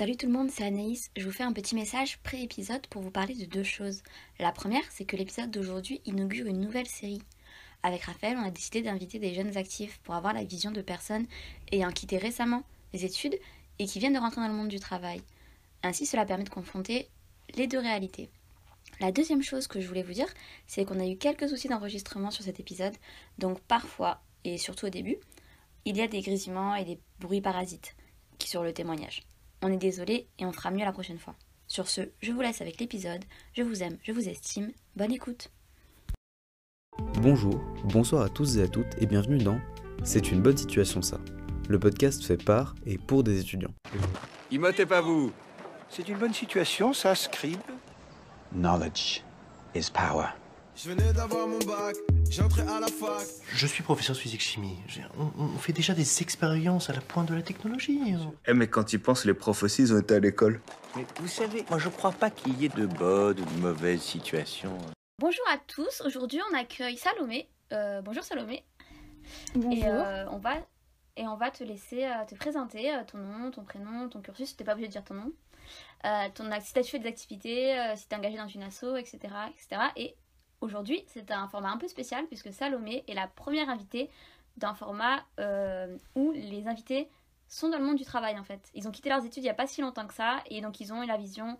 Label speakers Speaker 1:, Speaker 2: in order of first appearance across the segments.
Speaker 1: Salut tout le monde, c'est Anaïs. Je vous fais un petit message pré-épisode pour vous parler de deux choses. La première, c'est que l'épisode d'aujourd'hui inaugure une nouvelle série. Avec Raphaël, on a décidé d'inviter des jeunes actifs pour avoir la vision de personnes ayant quitté récemment les études et qui viennent de rentrer dans le monde du travail. Ainsi, cela permet de confronter les deux réalités. La deuxième chose que je voulais vous dire, c'est qu'on a eu quelques soucis d'enregistrement sur cet épisode, donc parfois, et surtout au début, il y a des grésillements et des bruits parasites qui sur le témoignage. On est désolé et on fera mieux la prochaine fois. Sur ce, je vous laisse avec l'épisode. Je vous aime, je vous estime. Bonne écoute.
Speaker 2: Bonjour, bonsoir à tous et à toutes et bienvenue dans C'est une bonne situation ça. Le podcast fait par et pour des étudiants.
Speaker 3: Imotez pas vous
Speaker 4: C'est une bonne situation, ça, Scribe
Speaker 5: Knowledge is power.
Speaker 6: Je venais d'avoir mon bac, j'entrais à la fac.
Speaker 7: Je suis professeur de physique-chimie. J'ai- On, on fait déjà des expériences à la pointe de la technologie.
Speaker 3: Eh mais quand ils pensent, les profs aussi, ils ont été à l'école.
Speaker 5: Mais vous savez, moi je crois pas qu'il y ait de bonnes ou de mauvaises situations.
Speaker 1: Bonjour à tous, aujourd'hui on accueille Salomé. Euh, bonjour Salomé.
Speaker 8: Bonjour.
Speaker 1: Et euh, on va et on va te laisser euh, te présenter euh, ton nom, ton prénom, ton cursus. T'es pas obligé de dire ton nom. Euh, ton si t'as fait des activités, euh, si t'es engagé dans une asso, etc., etc. Et aujourd'hui c'est un format un peu spécial puisque Salomé est la première invitée d'un format euh, où les invités sont dans le monde du travail en fait. Ils ont quitté leurs études il y a pas si longtemps que ça et donc ils ont la vision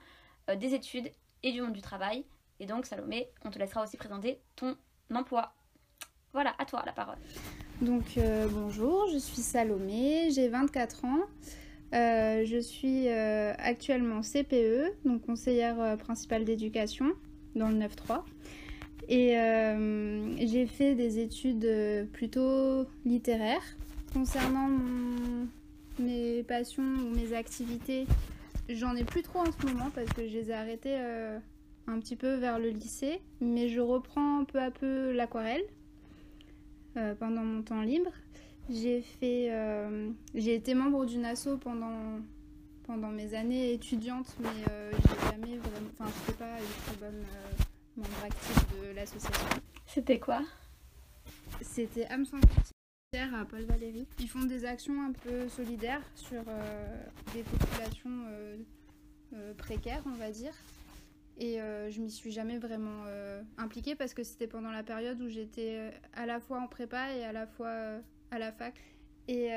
Speaker 1: euh, des études et du monde du travail. Et donc Salomé, on te laissera aussi présenter ton emploi. Voilà, à toi la parole.
Speaker 8: Donc euh, bonjour, je suis Salomé, j'ai 24 ans. Je suis actuellement CPE, donc conseillère principale d'éducation dans le 9-3. Et euh, j'ai fait des études euh, plutôt littéraires. Concernant mes passions ou mes activités, j'en ai plus trop en ce moment parce que je les ai arrêtées euh, un petit peu vers le lycée. Mais je reprends peu à peu l'aquarelle pendant mon temps libre. J'ai fait, j'ai été membre d'une asso pendant pendant mes années étudiantes, mais euh, j'ai jamais vraiment, enfin, je pas une très bonne membre active de l'association.
Speaker 1: C'était quoi?
Speaker 8: C'était âme sans frontières à Paul Valéry. Ils font des actions un peu solidaires sur euh, des populations euh, euh, précaires, on va dire. Et je m'y suis jamais vraiment impliquée parce que c'était pendant la période où j'étais à la fois en prépa et à la fois à la fac. Et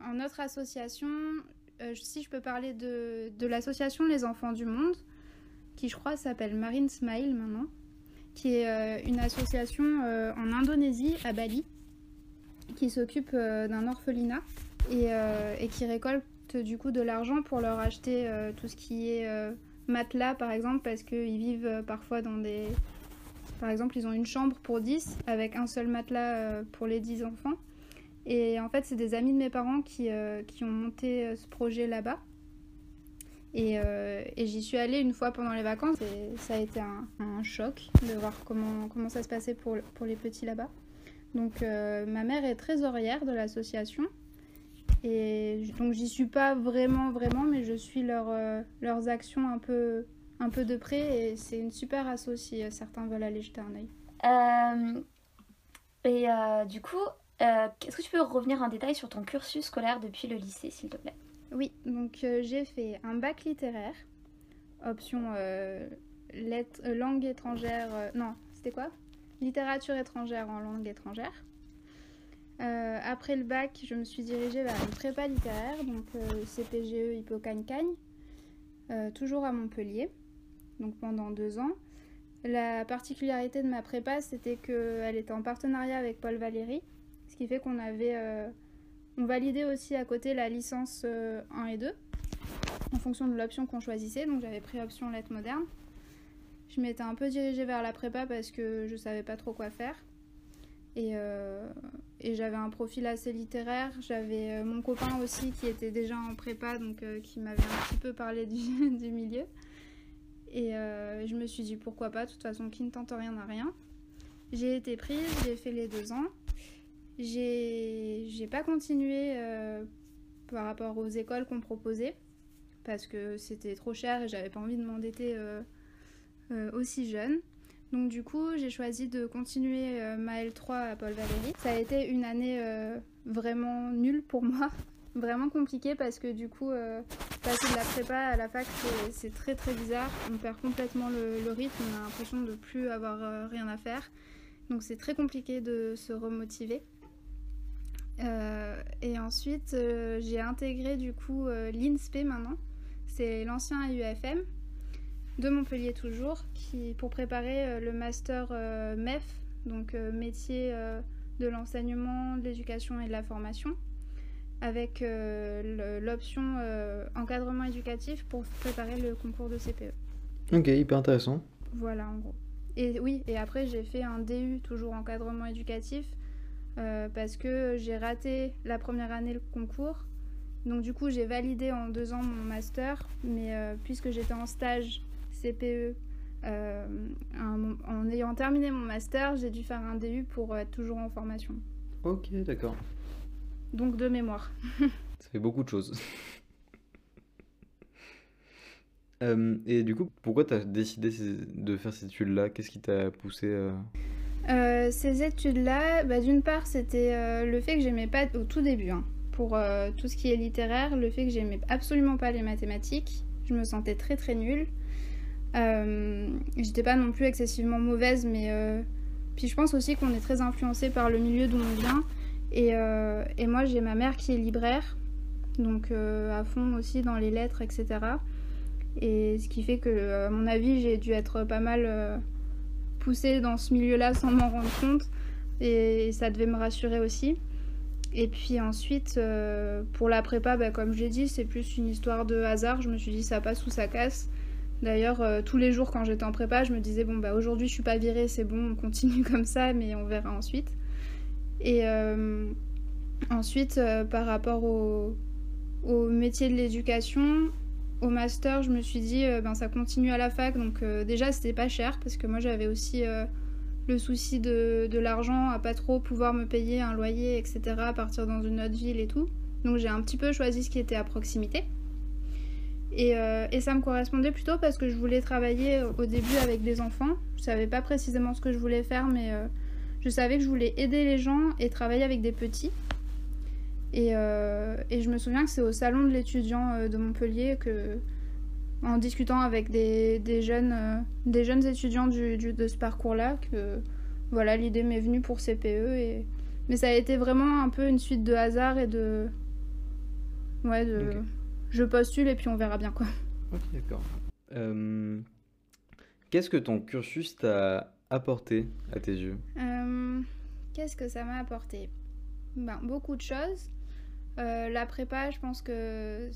Speaker 8: en notre association, si je peux parler de, de l'association Les Enfants du Monde, qui je crois s'appelle Marine Smile maintenant, qui est euh, une association euh, en Indonésie, à Bali, qui s'occupe euh, d'un orphelinat et, qui récolte du coup de l'argent pour leur acheter tout ce qui est matelas par exemple, parce qu'ils vivent parfois dans des... Par exemple, ils ont une chambre pour 10 avec un seul matelas pour les 10 enfants. Et en fait, c'est des amis de mes parents qui, qui ont monté ce projet là-bas. Et, euh, et j'y suis allée une fois pendant les vacances et ça a été un, choc de voir comment, comment ça se passait pour, pour les petits là-bas. Donc euh, ma mère est trésorière de l'association et donc j'y suis pas vraiment vraiment mais je suis leur, euh, leurs actions un peu, un peu de près et c'est une super asso si certains veulent aller jeter un.
Speaker 1: Euh, Et du coup, est-ce que tu peux revenir en détail sur ton cursus scolaire depuis le lycée, s'il te plaît?
Speaker 8: Oui, donc euh, j'ai fait un bac littéraire, option euh, euh, langue étrangère, non, c'était quoi? Littérature étrangère en langue étrangère. Après le bac, je me suis dirigée vers une prépa littéraire, donc CPGE Hippocagne-Cagne, toujours à Montpellier, donc pendant deux ans. La particularité de ma prépa, c'était qu'elle était en partenariat avec Paul Valéry, ce qui fait qu'on avait on validait aussi à côté la licence euh, 1 et 2 en fonction de l'option qu'on choisissait. Donc j'avais pris option lettres modernes. Je m'étais un peu dirigée vers la prépa parce que je savais pas trop quoi faire. Et, euh, j'avais un profil assez littéraire. J'avais euh, mon copain aussi qui était déjà en prépa, donc euh, qui m'avait un petit peu parlé du, milieu. Et euh, je me suis dit pourquoi pas, de toute façon qui ne tente rien n'a rien. J'ai été prise, j'ai fait les deux ans. J'ai pas continué euh, par rapport aux écoles qu'on proposait parce que c'était trop cher et j'avais pas envie de m'endetter euh, euh, aussi jeune. Donc du coup, j'ai choisi de continuer ma L3 à Paul Valéry. Ça a été une année vraiment nulle pour moi vraiment compliqué parce que du coup, passer de la prépa à la fac, c'est- très très bizarre. On perd complètement le, rythme, on a l'impression de plus avoir rien à faire. Donc c'est très compliqué de se remotiver. Euh, et ensuite, euh, j'ai intégré du coup euh, l'INSPE maintenant. C'est l'ancien IUFM de Montpellier toujours, qui, pour préparer le master MEF, donc métier de l'enseignement, de l'éducation et de la formation, avec euh, l'option euh, encadrement éducatif pour préparer le concours de CPE.
Speaker 2: Ok, hyper intéressant.
Speaker 8: Voilà en gros. Et oui, et après j'ai fait un DU, toujours encadrement éducatif, euh, parce que j'ai raté la première année le concours. Donc du coup j'ai validé en deux ans mon master, mais euh, puisque j'étais en stage CPE, euh, un- en ayant terminé mon master, j'ai dû faire un DU pour être toujours en formation.
Speaker 2: Ok, d'accord.
Speaker 8: Donc de mémoire.
Speaker 2: Ça fait beaucoup de choses. Et du coup, pourquoi tu as décidé de faire ces études-là? Qu'est-ce qui t'a poussé euh,
Speaker 8: ces études-là, bah, d'une part, c'était euh, le fait que j'aimais pas au tout début, hein, pour euh, tout ce qui est littéraire, le fait que j'aimais absolument pas les mathématiques. Je me sentais très très nulle. J'étais pas non plus excessivement mauvaise, mais puis je pense aussi qu'on est très influencé par le milieu d'où on vient. Et, et moi, j'ai ma mère qui est libraire, donc à fond aussi dans les lettres, etc. Et ce qui fait que, à mon avis, j'ai dû être pas mal poussée dans ce milieu-là sans m'en rendre compte. Et ça devait me rassurer aussi. Et puis ensuite, euh, pour la prépa, bah, comme je l'ai dit, c'est plus une histoire de hasard. Je me suis dit, ça passe ou ça casse. D'ailleurs, euh, tous les jours quand j'étais en prépa, je me disais, bon, bah aujourd'hui je suis pas virée, c'est bon, on continue comme ça, mais on verra ensuite. Et euh, ensuite, par rapport au métier de l'éducation, au master, je me suis dit, euh, ben, ça continue à la fac. Donc, euh, déjà, c'était pas cher parce que moi, j'avais aussi euh, le souci de, l'argent, à pas trop pouvoir me payer un loyer, etc., à partir dans une autre ville et tout. Donc, j'ai un petit peu choisi ce qui était à proximité. Et, et ça me correspondait plutôt parce que je voulais travailler au début avec des enfants. Je savais pas précisément ce que je voulais faire, mais je savais que je voulais aider les gens et travailler avec des petits. Et, euh, et je me souviens que c'est au salon de l'étudiant euh, de Montpellier que, en discutant avec des, des jeunes, euh, des jeunes étudiants du, du- de ce parcours-là, que voilà, l'idée m'est venue pour CPE. Et... Mais ça a été vraiment un peu une suite de hasard et de. Ouais, de. Je postule et puis on verra bien quoi.
Speaker 2: Ok, d'accord. Euh, Qu'est-ce que ton cursus t'a apporté à tes yeux?
Speaker 8: Euh, Qu'est-ce que ça m'a apporté? Ben, Beaucoup de choses. Euh, la prépa, je pense que.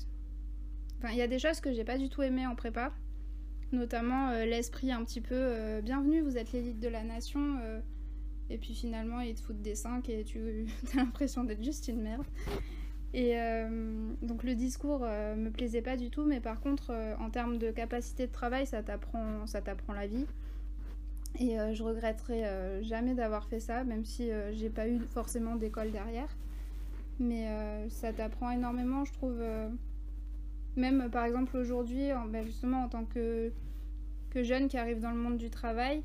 Speaker 8: Enfin, il y a des choses que j'ai pas du tout aimées en prépa. Notamment euh, l'esprit un petit peu euh, bienvenue, vous êtes l'élite de la nation. euh, et puis finalement, ils te foutent des 5 et tu as l'impression d'être juste une merde. Et donc le discours me plaisait pas du tout, mais par contre, en termes de capacité de travail, ça t'apprend, ça t'apprend la vie. Et je regretterai jamais d'avoir fait ça, même si j'ai pas eu forcément d'école derrière. Mais euh, ça t'apprend énormément, je trouve. euh, même euh, par exemple aujourd'hui, en- ben, justement en tant que, jeune qui arrive dans le monde du travail,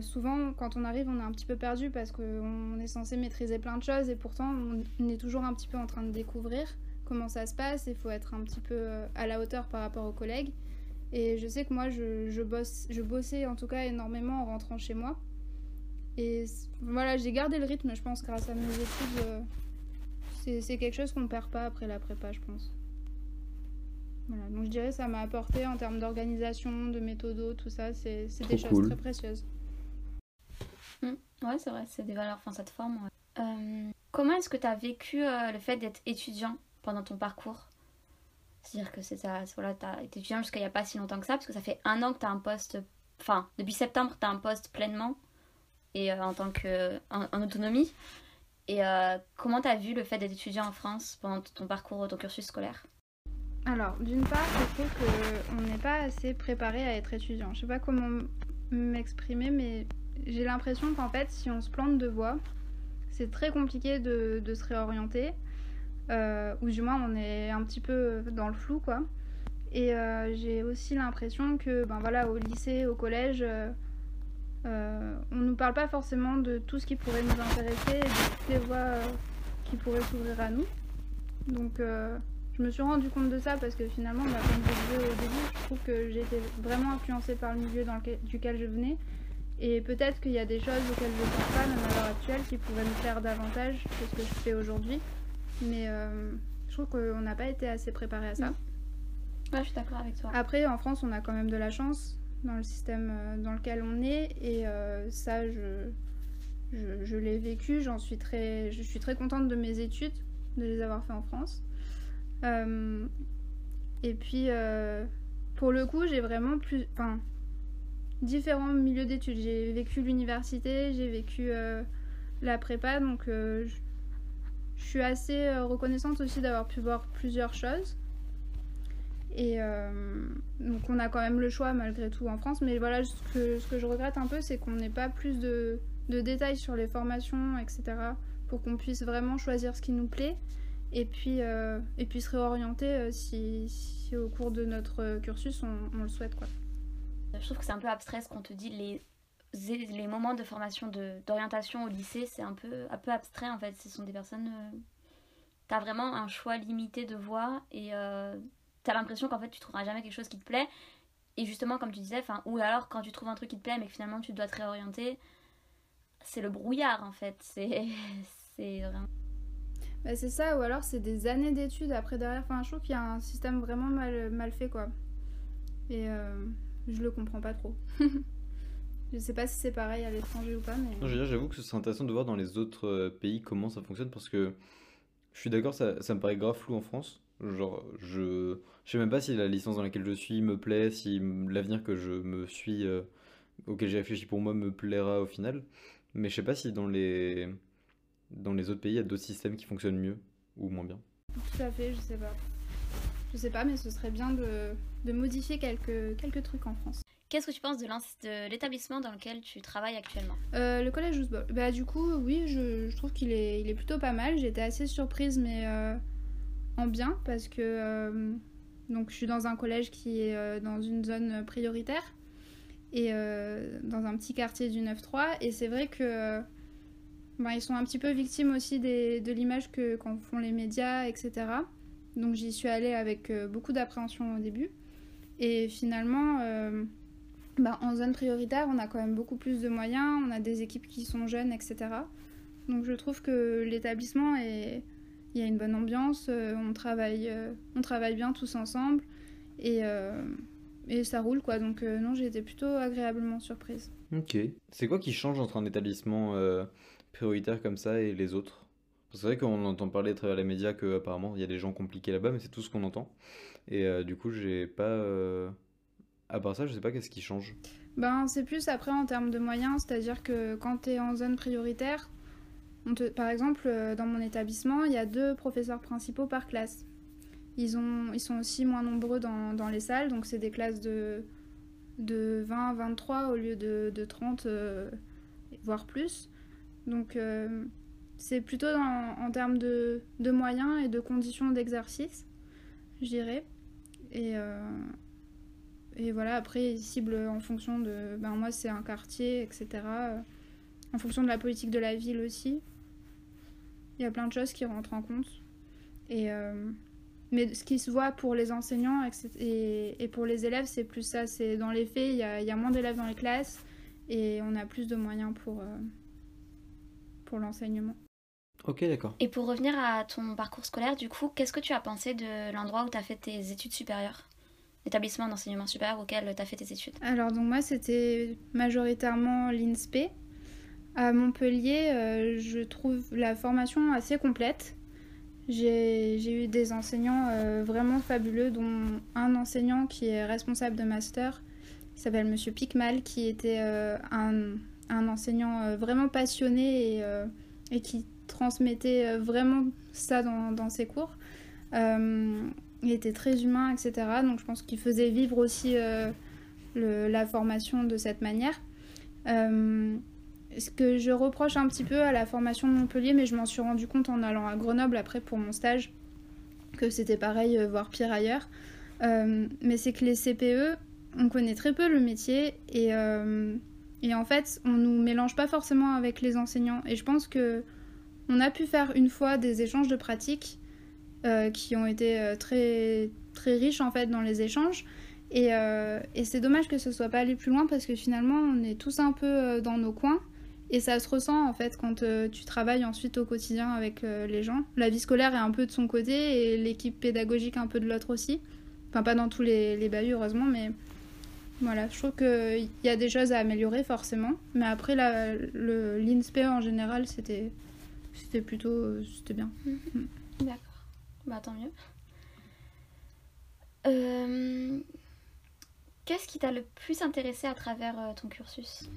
Speaker 8: souvent quand on arrive, on est un petit peu perdu parce qu'on est censé maîtriser plein de choses et pourtant on, est toujours un petit peu en train de découvrir comment ça se passe. Il faut être un petit peu à la hauteur par rapport aux collègues. Et je sais que moi, je, je, bosse, je bossais en tout cas énormément en rentrant chez moi. Et voilà, j'ai gardé le rythme, je pense, grâce à mes études. C'est quelque chose qu'on ne perd pas après la prépa, je pense. Voilà, donc je dirais que ça m'a apporté en termes d'organisation, de méthodo, tout ça, c'est c'est des choses très précieuses.
Speaker 1: Ouais, c'est vrai, c'est des valeurs, enfin ça te forme. ouais. Euh, comment est-ce que tu as vécu euh, le fait d'être étudiant pendant ton parcours? C'est-à-dire que c'est ça, voilà, tu as été étudiant jusqu'à il n'y a pas si longtemps que ça, parce que ça fait un an que tu as un poste, enfin, depuis septembre, tu as un poste pleinement, et euh, en tant que, en, en autonomie. Et euh, comment tu as vu le fait d'être étudiant en France pendant ton parcours, ton cursus scolaire?
Speaker 8: Alors, d'une part, je trouve qu'on n'est pas assez préparé à être étudiant. Je sais pas comment m'exprimer, mais j'ai l'impression qu'en fait, si on se plante de voie, c'est très compliqué de, de se réorienter. Euh, ou du moins, on est un petit peu dans le flou, quoi. Et euh, j'ai aussi l'impression que, ben voilà, au lycée, au collège, euh, on nous parle pas forcément de tout ce qui pourrait nous intéresser et de toutes les voies euh, qui pourraient s'ouvrir à nous. Donc euh, je me suis rendu compte de ça parce que finalement, bah, comme je disais au début, je trouve que j'ai été vraiment influencée par le milieu dans lequel, duquel je venais. Et peut-être qu'il y a des choses auxquelles je ne pense pas, même à l'heure actuelle, qui pourraient me plaire davantage que ce que je fais aujourd'hui. Mais je trouve qu'on n'a pas été assez préparé à ça.
Speaker 1: Ouais, je suis d'accord avec toi.
Speaker 8: Après, en France, on a quand même de la chance dans le système euh, dans lequel on est. Et euh, ça, je, je, je l'ai vécu. J'en suis très, je suis très contente de mes études, de les avoir fait en France. Euh, et puis, pour le coup, j'ai vraiment plus, enfin, différents milieux d'études. J'ai vécu l'université, j'ai vécu la prépa, donc je, suis assez reconnaissante aussi d'avoir pu voir plusieurs choses. Et euh, donc on a quand même le choix malgré tout en France, mais voilà, ce que, je regrette un peu, c'est qu'on n'ait pas plus de, de détails sur les formations, etc., pour qu'on puisse vraiment choisir ce qui nous plaît et puis, euh, et puis se réorienter euh, si, si au cours de notre cursus on, le souhaite. Quoi.
Speaker 1: Je trouve que c'est un peu abstrait ce qu'on te dit. Les, les moments de formation d'orientation au lycée, c'est un peu, un peu abstrait en fait. Ce sont des personnes. euh, T'as vraiment un choix limité de voies et t'as l'impression qu'en fait tu trouveras jamais quelque chose qui te plaît. Et justement, comme tu disais, enfin, ou alors quand tu trouves un truc qui te plaît mais que finalement tu dois te réorienter, c'est le brouillard en fait. C'est c'est vraiment.
Speaker 8: Bah, c'est ça, ou alors c'est des années d'études après derrière. Enfin, je trouve qu'il y a un système vraiment mal, mal fait, quoi. Et euh, je le comprends pas trop. je sais pas si c'est pareil à l'étranger ou pas, mais.
Speaker 2: Non, je veux dire, j'avoue que ce serait intéressant de voir dans les autres euh, pays comment ça fonctionne parce que je suis d'accord, ça, ça me paraît grave flou en France. Genre, je, je sais même pas si la licence dans laquelle je suis me plaît, si l'avenir que je me suis, euh, auquel j'ai réfléchi pour moi me plaira au final. Mais je sais pas si dans les, dans les autres pays, il y a d'autres systèmes qui fonctionnent mieux ou moins bien.
Speaker 8: Tout à fait, je sais pas. Je sais pas, mais ce serait bien de, de modifier quelques, quelques trucs en France.
Speaker 1: Qu'est-ce que tu penses de l'établissement dans lequel tu travailles actuellement?
Speaker 8: Euh, le collège Ousbol. Bah du coup, oui, je, je trouve qu'il est, il est plutôt pas mal. J'étais assez surprise, mais euh, en bien, parce que euh, donc je suis dans un collège qui est euh, dans une zone prioritaire et euh, dans un petit quartier du 9-3. Et c'est vrai que ben, ils sont un petit peu victimes aussi des, de l'image que qu'en font les médias, etc. Donc j'y suis allée avec beaucoup d'appréhension au début. Et finalement, bah, en zone prioritaire, on a quand même beaucoup plus de moyens, on a des équipes qui sont jeunes, etc. Donc je trouve que l'établissement est... Il y a une bonne ambiance, euh, on travaille, euh, on travaille bien tous ensemble et, euh, et ça roule quoi. Donc non, j'ai été plutôt agréablement surprise.
Speaker 2: Ok. C'est quoi qui change entre un établissement prioritaire comme ça et les autres? Que C'est vrai qu'on entend parler à travers les médias qu'apparemment il y a des gens compliqués là-bas, mais c'est tout ce qu'on entend. Et euh, du coup, j'ai pas. euh, À part ça, je sais pas qu'est-ce qui change.
Speaker 8: Ben, c'est plus après en termes de moyens, c'est-à-dire que quand tu es en zone prioritaire, par exemple, euh, dans mon établissement, il y a deux professeurs principaux par classe. Ils, ont, ils sont aussi moins nombreux dans, dans les salles, donc c'est des classes de, de 20, 23 au lieu de, de 30, euh, voire plus. Donc euh, c'est plutôt dans- en termes de, de moyens et de conditions d'exercice, je dirais. Et, et voilà, après, ils ciblent en fonction de. Ben, moi, c'est un quartier, etc. En fonction de la politique de la ville aussi. Il y a plein de choses qui rentrent en compte. Et, euh, mais ce qui se voit pour les enseignants et, et pour les élèves, c'est plus ça. C'est dans les faits, il y a, il y a moins d'élèves dans les classes et on a plus de moyens pour, euh, pour l'enseignement.
Speaker 2: Ok, d'accord.
Speaker 1: Et pour revenir à ton parcours scolaire, du coup, qu'est-ce que tu as pensé de l'endroit où tu as fait tes études supérieures? L'établissement d'enseignement supérieur auquel tu as fait tes études?
Speaker 8: Alors, donc moi, c'était majoritairement l'INSPE. À Montpellier, euh, je trouve la formation assez complète. J'ai eu des enseignants euh, vraiment fabuleux, dont un enseignant qui est responsable de master, qui s'appelle Monsieur Picmal, qui était euh, un, enseignant vraiment passionné et, qui transmettait vraiment ça dans, ses cours. Il était très humain, etc. Donc je pense qu'il faisait vivre aussi la formation de cette manière. Ce que je reproche un petit peu à la formation de Montpellier, mais je m'en suis rendu compte en allant à Grenoble après pour mon stage, que c'était pareil, euh, voire pire ailleurs. Euh, mais c'est que les CPE, on connaît très peu le métier et, euh, et en fait, on nous mélange pas forcément avec les enseignants. Et je pense que on a pu faire une fois des échanges de pratiques qui ont été très, très riches en fait dans les échanges. Et, et c'est dommage que ce soit pas allé plus loin parce que finalement on est tous un peu dans nos coins et ça se ressent en fait quand euh, tu travailles ensuite au quotidien avec euh, les gens. La vie scolaire est un peu de son côté et l'équipe pédagogique un peu de l'autre aussi. Enfin pas dans tous les, les bahuts heureusement mais voilà, je trouve qu'il y a des choses à améliorer forcément. Mais après la- le l'INSPE en général c'était c'était plutôt euh, c'était bien.
Speaker 1: D'accord. Bah tant mieux. Qu'est-ce qui t'a le plus intéressé à travers ton cursus?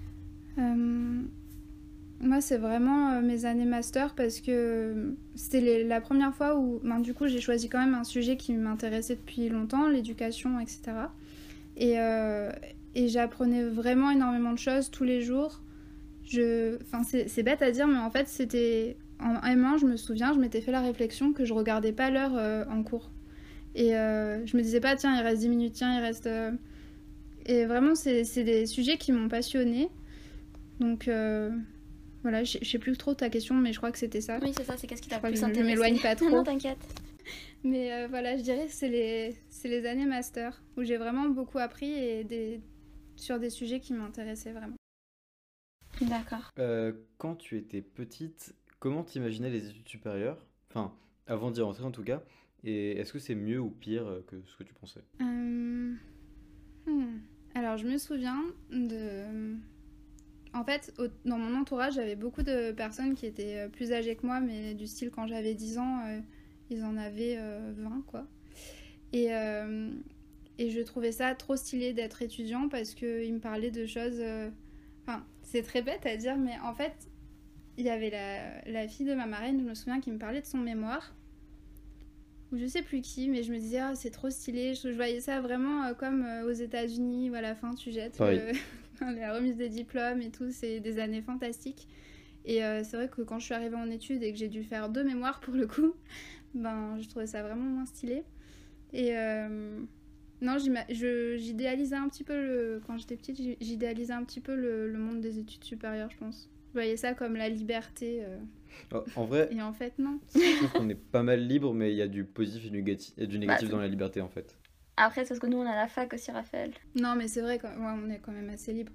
Speaker 8: Moi, c'est vraiment euh, mes années master parce que c'était les- la première fois où, ben, du coup, j'ai choisi quand même un sujet qui m'intéressait depuis longtemps, l'éducation, etc. Et, euh, et j'apprenais vraiment énormément de choses tous les jours. Je, enfin, c'est bête à dire, mais en fait, c'était en M1, je me souviens, je m'étais fait la réflexion que je regardais pas l'heure euh, en cours. Et euh, je me disais pas, tiens, il reste 10 minutes, tiens, il reste. euh, Et vraiment, c'est des sujets qui m'ont passionnée. Donc euh, voilà, je sais plus trop ta question, mais je crois que c'était ça.
Speaker 1: Oui, c'est ça, c'est qu'est-ce qui
Speaker 8: Je
Speaker 1: t'a
Speaker 8: crois
Speaker 1: le
Speaker 8: que
Speaker 1: plus
Speaker 8: je- je
Speaker 1: intéressé
Speaker 8: m'éloigne pas trop.
Speaker 1: non, t'inquiète.
Speaker 8: Mais euh, voilà, je dirais que c'est les, c'est les années master où j'ai vraiment beaucoup appris et des, sur des sujets qui m'intéressaient vraiment.
Speaker 1: D'accord.
Speaker 2: Euh, quand tu étais petite, comment t'imaginais les études supérieures? Enfin, avant d'y rentrer en tout cas. Et est-ce que c'est mieux ou pire euh, que ce que tu pensais?
Speaker 8: Euh, hmm. Alors, je me souviens de. En fait, au- dans mon entourage, j'avais beaucoup de personnes qui étaient euh, plus âgées que moi, mais du style quand j'avais 10 ans, euh, ils en avaient euh, 20, quoi. Et, euh, et je trouvais ça trop stylé d'être étudiant parce qu'ils me parlaient de choses. Enfin, c'est très bête à dire, mais en fait, il y avait la, la fille de ma marraine, je me souviens, qui me parlait de son mémoire ou je sais plus qui, mais je me disais, ah, c'est trop stylé. Je, je voyais ça vraiment euh, comme euh, aux États-Unis où à la fin tu jettes le- la remise des diplômes et tout. C'est des années fantastiques. Et euh, c'est vrai que quand je suis arrivée en études et que j'ai dû faire deux mémoires pour le coup, ben je trouvais ça vraiment moins stylé. Et euh, non, j'idéalisais un petit peu le. Quand j'étais petite, j'idéalisais un petit peu le, le monde des études supérieures, je pense. Je voyais ça comme la liberté. euh,
Speaker 2: Oh, en vrai,
Speaker 8: et en fait, non.
Speaker 2: je trouve qu'on est pas mal libre, mais il y a du positif et du négatif, et du négatif
Speaker 1: c'est-
Speaker 2: dans la liberté en fait.
Speaker 1: Après, c'est parce que nous, on a la fac aussi, Raphaël.
Speaker 8: Non, mais c'est vrai, quand... ouais, on est quand même assez libre.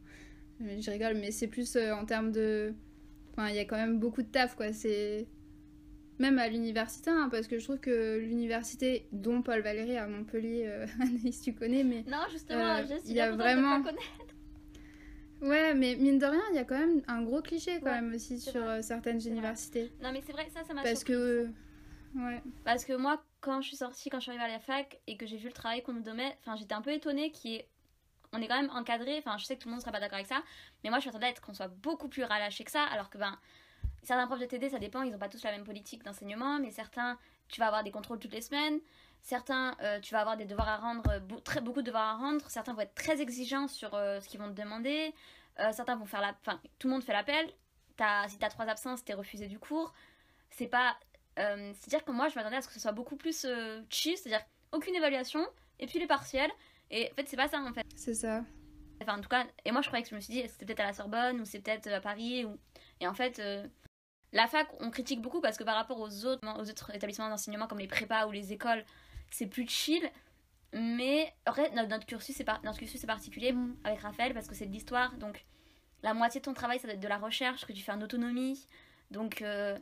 Speaker 8: Je rigole, mais c'est plus euh, en termes de. Enfin, il y a quand même beaucoup de taf, quoi. C'est. Même à l'université, hein, parce que je trouve que l'université, dont Paul Valéry à Montpellier, euh, Anaïs, tu connais, mais.
Speaker 1: Non, justement,
Speaker 8: Euh,
Speaker 1: je suis
Speaker 8: il y a
Speaker 1: de
Speaker 8: vraiment-
Speaker 1: connaître.
Speaker 8: Ouais, mais mine de rien, il y a quand même un gros cliché, quand
Speaker 1: Ouais,
Speaker 8: même, aussi sur
Speaker 1: vrai.
Speaker 8: euh, certaines universités.
Speaker 1: Non, mais c'est vrai, ça, ça m'a
Speaker 8: Parce que. Ouais.
Speaker 1: Parce que moi, quand je suis sortie, quand je suis arrivée à la fac et que j'ai vu le travail qu'on nous donnait, enfin, j'étais un peu étonnée qui est. On est quand même encadré, enfin, je sais que tout le monde ne sera pas d'accord avec ça, mais moi, je m'attendais à être qu'on soit beaucoup plus relâché que ça, alors que, ben, certains profs de TD, ça dépend, ils n'ont pas tous la même politique d'enseignement, mais certains, tu vas avoir des contrôles toutes les semaines, certains, euh, tu vas avoir des devoirs à rendre, euh, très, beaucoup de devoirs à rendre, certains vont être très exigeants sur euh, ce qu'ils vont te demander, certains vont faire la. Enfin, tout le monde fait l'appel, si t'as trois absences, t'es refusé du cours, c'est pas euh, C'est-à-dire que moi, je m'attendais à ce que ce soit beaucoup plus euh, chill, c'est-à-dire aucune évaluation, et puis les partiels. Et en fait, c'est pas ça, en fait.
Speaker 8: C'est ça.
Speaker 1: Enfin, en tout cas, et moi, je croyais que je me suis dit, c'était peut-être à la Sorbonne, ou c'est peut-être à Paris, ou... Et en fait, euh, la fac, on critique beaucoup parce que par rapport aux autres, aux autres établissements d'enseignement, comme les prépas ou les écoles, c'est plus chill. Mais en vrai, notre, cursus, c'est par- notre cursus est particulier
Speaker 8: Mm.
Speaker 1: avec Raphaël parce que c'est de l'histoire. Donc, la moitié de ton travail, ça doit être de la recherche que tu fais en autonomie. Donc, euh,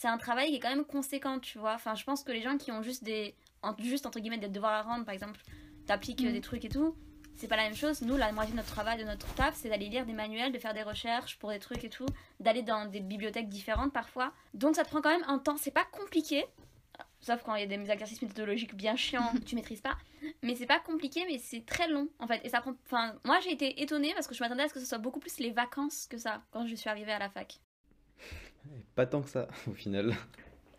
Speaker 1: c'est un travail qui est quand même conséquent, tu vois. Enfin, je pense que les gens qui ont juste des. en- juste entre guillemets des devoirs à rendre, par exemple, t'appliques euh,
Speaker 8: Mm.
Speaker 1: des trucs et tout, c'est pas la même chose. Nous, la moitié de notre travail, de notre taf, c'est d'aller lire des manuels, de faire des recherches pour des trucs et tout, d'aller dans des bibliothèques différentes parfois. Donc, ça te prend quand même un temps. C'est pas compliqué. Sauf quand il y a des exercices méthodologiques bien chiants que tu maîtrises pas. Mais c'est pas compliqué, mais c'est très long en fait. Et ça prend. Enfin, moi j'ai été étonnée parce que je m'attendais à ce que ce soit beaucoup plus les vacances que ça quand je suis arrivée à la fac.
Speaker 2: Et Pas tant que ça au final.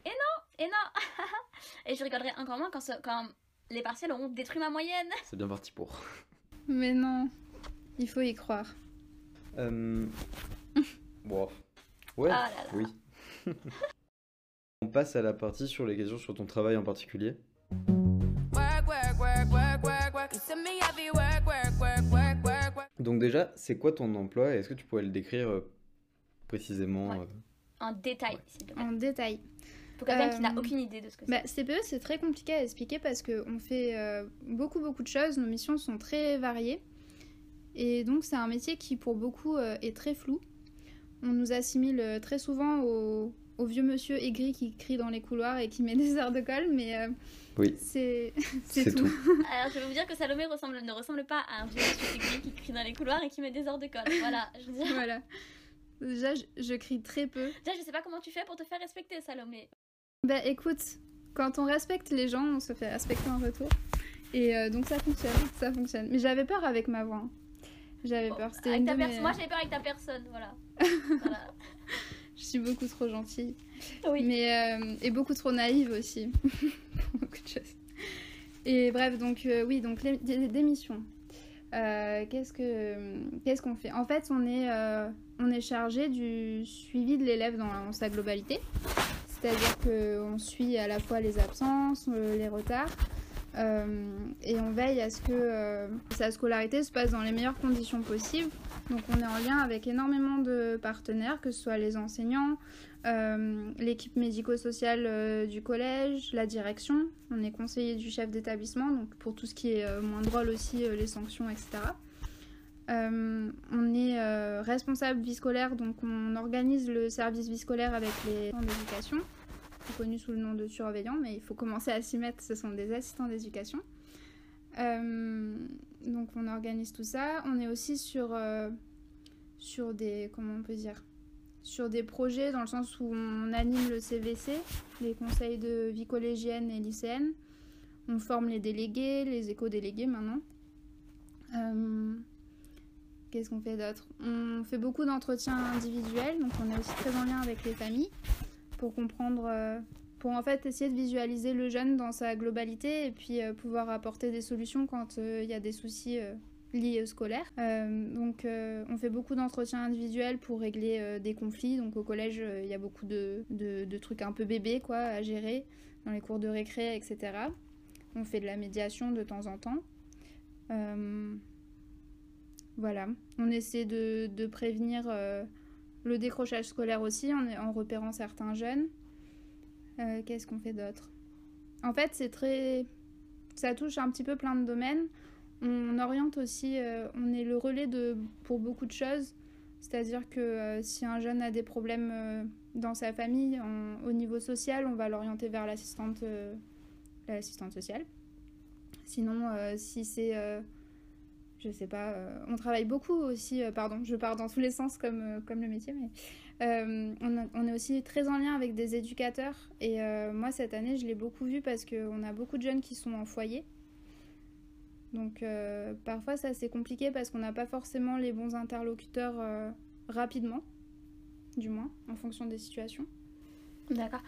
Speaker 1: Et non Et je rigolerai encore moins quand, ce- quand les partiels auront détruit ma moyenne.
Speaker 2: C'est bien parti pour.
Speaker 8: Mais non. Il faut y croire.
Speaker 2: Euh... Bon. Ouais,
Speaker 1: Ah là là.
Speaker 2: oui. On passe à la partie sur les questions sur ton travail en particulier. Donc déjà, c'est quoi ton emploi et est-ce que tu pourrais le décrire euh, précisément
Speaker 1: Ouais.
Speaker 2: euh,
Speaker 1: En détail,
Speaker 2: Ouais.
Speaker 1: s'il te plaît.
Speaker 8: En détail.
Speaker 1: Pour quelqu'un qui n'a
Speaker 8: Euh,
Speaker 1: aucune idée de ce que c'est.
Speaker 8: Bah, CPE, c'est très compliqué à expliquer parce qu'on fait euh, beaucoup, beaucoup de choses. Nos missions sont très variées. Et donc, c'est un métier qui, pour beaucoup, euh, est très flou. On nous assimile euh, très souvent au, au vieux monsieur aigri qui crie dans les couloirs et qui met des heures de colle, mais euh,
Speaker 2: Oui,
Speaker 8: c'est c'est
Speaker 2: c'est
Speaker 8: tout.
Speaker 2: tout.
Speaker 1: Alors, je vais vous dire que Salomé ressemble, ne ressemble pas à un vieux monsieur aigri qui crie dans les couloirs et qui met des heures de colle. Voilà, je veux dire.
Speaker 8: voilà. Déjà, je, je crie très peu.
Speaker 1: Déjà, je sais pas comment tu fais pour te faire respecter, Salomé.
Speaker 8: Bah écoute, quand on respecte les gens, on se fait respecter en retour. Et euh, donc ça fonctionne, ça fonctionne. Mais j'avais peur avec ma voix. hein. J'avais
Speaker 1: Bon,
Speaker 8: peur. C'était
Speaker 1: avec
Speaker 8: une
Speaker 1: ta
Speaker 8: mes-
Speaker 1: Moi, j'avais peur avec ta personne, voilà. voilà.
Speaker 8: Je suis beaucoup trop gentille.
Speaker 1: Oui.
Speaker 8: Mais, euh, et beaucoup trop naïve aussi. Beaucoup de choses. Et bref, donc euh, oui, donc les, des, des missions. Euh, qu'est-ce que qu'est-ce qu'on fait? En fait, on est euh, on est chargé du suivi de l'élève dans, sa globalité. C'est-à-dire qu'on suit à la fois les absences, euh, les retards, et on veille à ce que sa scolarité se passe dans les meilleures conditions possibles. Donc on est en lien avec énormément de partenaires, que ce soit les enseignants, euh, l'équipe médico-sociale euh, du collège, la direction. On est conseiller du chef d'établissement, donc pour tout ce qui est euh, moins drôle aussi, les sanctions, etc. On est responsable vie scolaire, donc on organise le service vie scolaire avec les assistants d'éducation, connus sous le nom de surveillants, mais il faut commencer à s'y mettre, ce sont des assistants d'éducation. Euh, donc on organise tout ça. On est aussi sur, euh, sur des, comment on peut dire, sur des projets dans le sens où on anime le CVC, les conseils de vie collégienne et lycéenne. On forme les délégués, les éco-délégués maintenant. Euh, Qu'est-ce qu'on fait d'autre? On fait beaucoup d'entretiens individuels, donc on est aussi très en lien avec les familles pour comprendre, pour en fait essayer de visualiser le jeune dans sa globalité et puis euh, pouvoir apporter des solutions quand euh, il y a des soucis euh, liés au scolaire. Donc on fait beaucoup d'entretiens individuels pour régler des conflits. Donc au collège, il y a beaucoup de, de- trucs un peu bébés quoi, à gérer dans les cours de récré, etc. On fait de la médiation de temps en temps. Voilà, on essaie de, de prévenir le décrochage scolaire aussi en, en repérant certains jeunes. Euh, Qu'est-ce qu'on fait d'autre? En fait, c'est très. Ça touche un petit peu plein de domaines. On oriente aussi, euh, on est le relais de, pour beaucoup de choses. C'est-à-dire que euh, si un jeune a des problèmes dans sa famille, au niveau social, on va l'orienter vers l'assistante l'assistante sociale. Sinon, si c'est. je sais pas, on travaille beaucoup aussi, pardon, je pars dans tous les sens comme, comme le métier, mais euh, on, a- on est aussi très en lien avec des éducateurs. Et euh, moi, cette année, je l'ai beaucoup vu parce qu'on a beaucoup de jeunes qui sont en foyer. Donc euh, parfois, ça c'est compliqué parce qu'on n'a pas forcément les bons interlocuteurs rapidement, du moins, en fonction des situations.
Speaker 1: D'accord.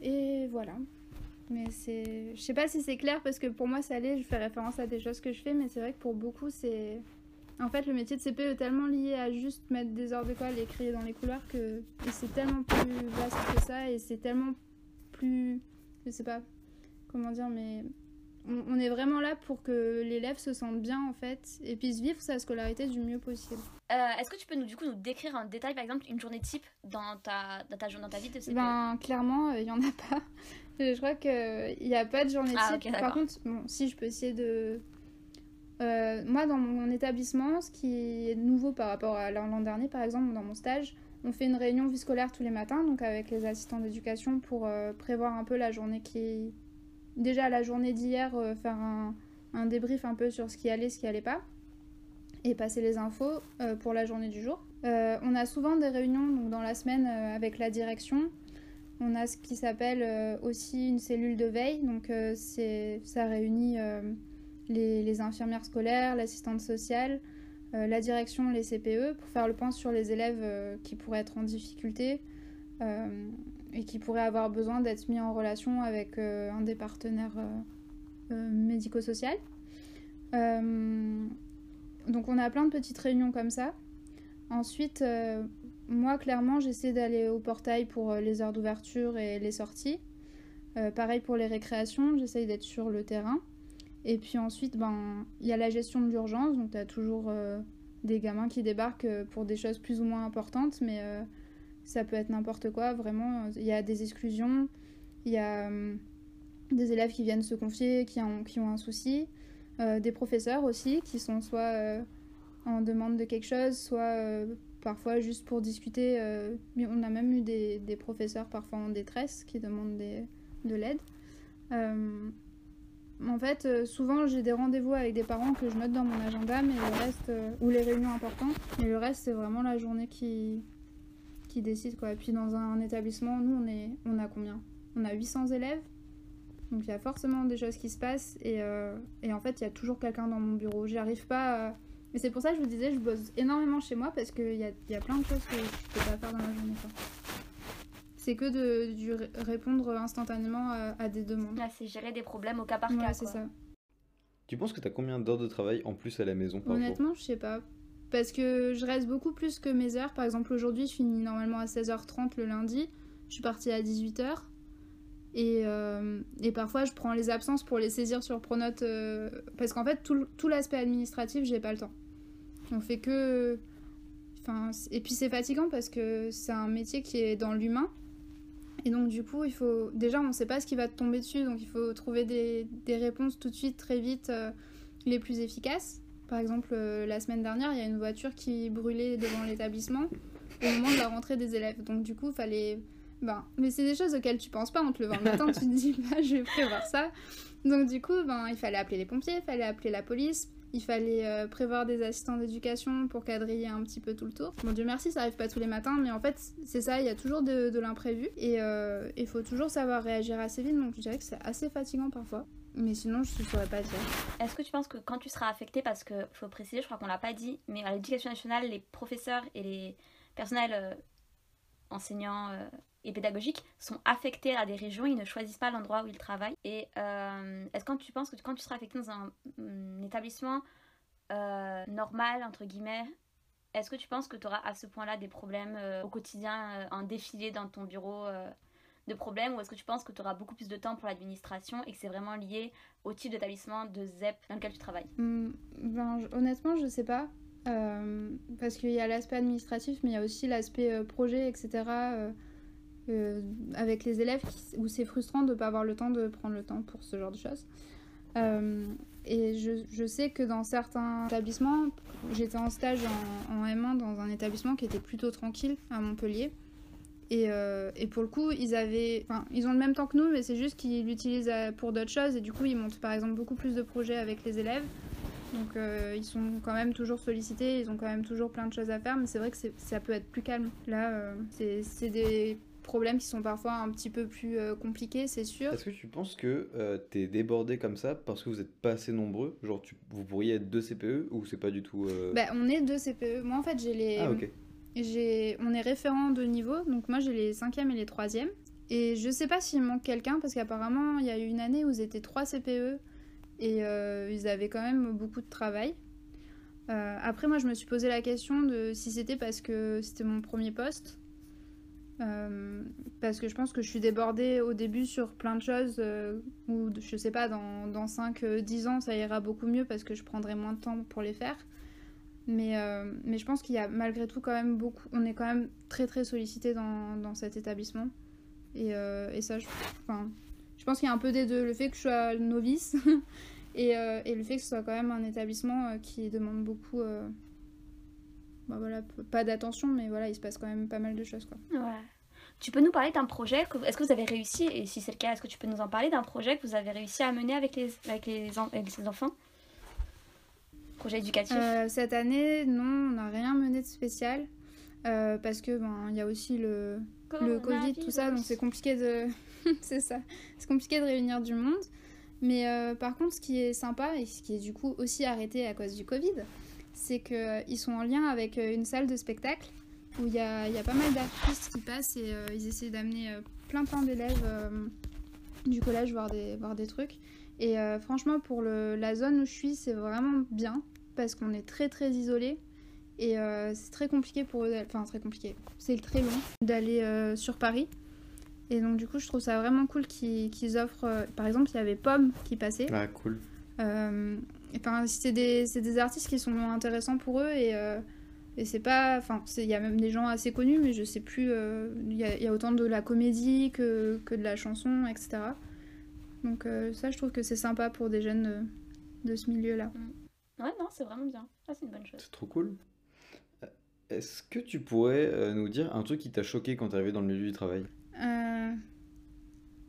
Speaker 8: Et voilà. Mais c'est. Je sais pas si c'est clair parce que pour moi, ça allait, je fais référence à des choses que je fais, mais c'est vrai que pour beaucoup, c'est. En fait, le métier de CPE est tellement lié à juste mettre des heures de colle et crier dans les couloirs que. C'est tellement plus vaste que ça et c'est tellement plus. Je sais pas comment dire, mais. On, on est vraiment là pour que l'élève se sente bien en fait et puisse vivre sa scolarité du mieux possible.
Speaker 1: Euh, Est-ce que tu peux nous, du coup, nous décrire en détail, par exemple, une journée type dans ta, dans ta, dans ta vie de CPE
Speaker 8: Ben, clairement, il y en a pas. Je crois qu'il n'y a pas de journée
Speaker 1: Ah,
Speaker 8: type.
Speaker 1: ok,
Speaker 8: Par contre, bon, si je peux essayer de. Euh, moi, dans mon établissement, ce qui est nouveau par rapport à l'an dernier, par exemple, dans mon stage, on fait une réunion vie scolaire tous les matins, donc avec les assistants d'éducation pour euh, prévoir un peu la journée qui. Déjà, la journée d'hier, euh, faire un, un débrief un peu sur ce qui allait, ce qui allait pas, et passer les infos pour la journée du jour. On a souvent des réunions donc, dans la semaine avec la direction. On a ce qui s'appelle aussi une cellule de veille, donc ça réunit les, infirmières scolaires, l'assistante sociale, euh, la direction, les CPE, pour faire le point sur les élèves euh, qui pourraient être en difficulté euh, et qui pourraient avoir besoin d'être mis en relation avec un des partenaires médico-social. Donc on a plein de petites réunions comme ça. Ensuite, moi clairement j'essaie d'aller au portail pour les heures d'ouverture et les sorties. Pareil pour les récréations, j'essaye d'être sur le terrain. Et puis ensuite, ben, il y a la gestion de l'urgence, donc tu as toujours euh, des gamins qui débarquent euh, pour des choses plus ou moins importantes, mais euh, ça peut être n'importe quoi, vraiment. Il y a des exclusions, il y a euh, des élèves qui viennent se confier, qui ont, qui ont un souci, des professeurs aussi qui sont soit en demande de quelque chose, soit parfois juste pour discuter. on a même eu des, des professeurs parfois en détresse qui demandent des- de l'aide. En fait, euh, souvent j'ai des rendez-vous avec des parents que je note dans mon agenda, mais le reste, euh, ou les réunions importantes, mais le reste c'est vraiment la journée qui, qui décide quoi. Et puis dans un établissement, nous on, est, on a combien? On a 800 élèves, donc il y a forcément des choses qui se passent, et, euh, et en fait il y a toujours quelqu'un dans mon bureau. J'y arrive pas. Et c'est pour ça que je vous disais, je bosse énormément chez moi parce qu'il y a, y a plein de choses que je peux pas faire dans la journée. quoi. C'est que de, répondre instantanément à, à des demandes.
Speaker 1: C'est gérer des problèmes au cas par
Speaker 8: Ouais,
Speaker 1: cas.
Speaker 8: c'est ça.
Speaker 2: Tu penses que t'as combien d'heures de travail en plus à la maison par jour?
Speaker 8: Honnêtement, je sais pas. Parce que je reste beaucoup plus que mes heures. Par exemple, aujourd'hui, je finis normalement à 16h30 le lundi. Je suis partie à 18h. Et, euh, et parfois, je prends les absences pour les saisir sur Pronote. euh, parce qu'en fait, tout, tout l'aspect administratif, j'ai pas le temps. On fait que. Enfin, et puis c'est fatigant parce que c'est un métier qui est dans l'humain. Et donc, du coup, il faut. Déjà, on sait pas ce qui va te tomber dessus. Donc, il faut trouver des, des réponses tout de suite, très vite, euh, les plus efficaces. Par exemple, euh, la semaine dernière, il y a une voiture qui brûlait devant l'établissement au moment de la rentrée des élèves. Donc du coup, fallait... Ben, mais c'est des choses auxquelles tu penses pas en te levant le matin, tu te dis, bah, je vais prévoir ça. Donc du coup, ben, il fallait appeler les pompiers, il fallait appeler la police, il fallait euh, prévoir des assistants d'éducation pour quadriller un petit peu tout le tour. Bon Dieu merci, ça arrive pas tous les matins, mais en fait, c'est ça, il y a toujours de, l'imprévu et euh, il faut toujours savoir réagir assez vite, donc je dirais que c'est assez fatigant parfois. Mais sinon, je ne saurais pas dire.
Speaker 1: Est-ce que tu penses que quand tu seras affecté, parce que faut préciser, je crois qu'on l'a pas dit, mais à l'éducation nationale, les professeurs et les personnels euh, enseignants pédagogiques sont affectés à des régions, ils ne choisissent pas l'endroit où ils travaillent. Et euh, est-ce que tu penses que quand tu seras affecté dans un, un établissement euh, normal, entre guillemets, est-ce que tu penses que tu auras à ce point-là des problèmes euh, au quotidien, un défilé dans ton bureau de problèmes, ou est-ce que tu penses que tu auras beaucoup plus de temps pour l'administration et que c'est vraiment lié au type d'établissement de ZEP dans lequel tu travailles?
Speaker 8: Hum, ben, je- honnêtement, je sais pas. Parce qu'il y a l'aspect administratif, mais il y a aussi l'aspect projet, etc. avec les élèves, où c'est frustrant de ne pas avoir le temps de prendre le temps pour ce genre de choses. Euh, et je, je sais que dans certains établissements, j'étais en stage en, en M1 dans un établissement qui était plutôt tranquille à Montpellier. Et, euh, et pour le coup, ils avaient, ils ont le même temps que nous, mais c'est juste qu'ils l'utilisent euh, pour d'autres choses. Et du coup, ils montent par exemple beaucoup plus de projets avec les élèves. Donc ils sont quand même toujours sollicités, ils ont quand même toujours plein de choses à faire, mais c'est vrai que ça peut être plus calme. Là, euh, c'est des problèmes qui sont parfois un petit peu plus euh, compliqués, c'est sûr.
Speaker 2: Est-ce que tu penses que euh, t'es débordé comme ça parce que vous êtes pas assez nombreux? Genre, tu, vous pourriez être deux CPE ou c'est pas du tout. euh,
Speaker 8: Bah, on est deux CPE. Moi, en fait, j'ai les.
Speaker 2: Ah, ok.
Speaker 8: On est référent de niveau, donc moi j'ai les cinquièmes et les troisièmes. Et je sais pas s'il manque quelqu'un, parce qu'apparemment, il y a eu une année où ils étaient trois CPE et euh, ils avaient quand même beaucoup de travail. Euh, après, moi, je me suis posé la question de si c'était parce que c'était mon premier poste. Euh, parce que je pense que je suis débordée au début sur plein de choses euh, où, je sais pas, dans, dans 5-10 ans, ça ira beaucoup mieux parce que je prendrai moins de temps pour les faire. Mais, euh, mais je pense qu'il y a malgré tout quand même beaucoup. On est quand même très très sollicité dans, dans cet établissement. Et, euh, et ça, je, enfin, je pense qu'il y a un peu des deux. Le fait que je sois novice et, euh, et le fait que ce soit quand même un établissement euh, qui demande beaucoup. Bah voilà, pas d'attention, mais voilà, il se passe quand même pas mal de choses. Quoi.
Speaker 1: Ouais. Tu peux nous parler d'un projet que- Est-ce que vous avez réussi, et si c'est le cas, est-ce que tu peux nous en parler d'un projet que vous avez réussi à mener avec les, avec les, en- avec les enfants? Projet éducatif?
Speaker 8: Euh, cette année, non, on n'a rien mené de spécial. euh, parce que ben il y a aussi le, le Covid, tout ça, donc c'est compliqué de. c'est ça. C'est compliqué de réunir du monde. Mais euh, par contre, ce qui est sympa et ce qui est du coup aussi arrêté à cause du Covid, c'est qu'ils sont en lien avec euh, une salle de spectacle où il y a, y a pas mal d'artistes qui passent et euh, ils essaient d'amener euh, plein plein d'élèves euh, du collège voir des, voir des trucs. Et euh, franchement, pour le, la zone où je suis, c'est vraiment bien parce qu'on est très très isolé. Et euh, c'est très compliqué pour eux, enfin très compliqué, c'est très long d'aller euh, sur Paris. Et donc du coup, je trouve ça vraiment cool qu'ils offrent, euh, par exemple, il y avait Pomme qui passait.
Speaker 2: Ah, cool.
Speaker 8: Euh, Enfin, c'est des, c'est des artistes qui sont intéressants pour eux et, euh, Et c'est pas. Enfin, il y a même des gens assez connus, mais je sais plus. euh, Il y, a, il y a autant de la comédie que, que de la chanson, etc. Donc, euh, ça, je trouve que c'est sympa pour des jeunes euh, de ce milieu-là.
Speaker 1: Ouais, non, c'est vraiment bien. Ça, c'est une bonne chose.
Speaker 2: C'est trop cool. Euh, Est-ce que tu pourrais euh, nous dire un truc qui t'a choqué quand t'es arrivé dans le milieu du travail?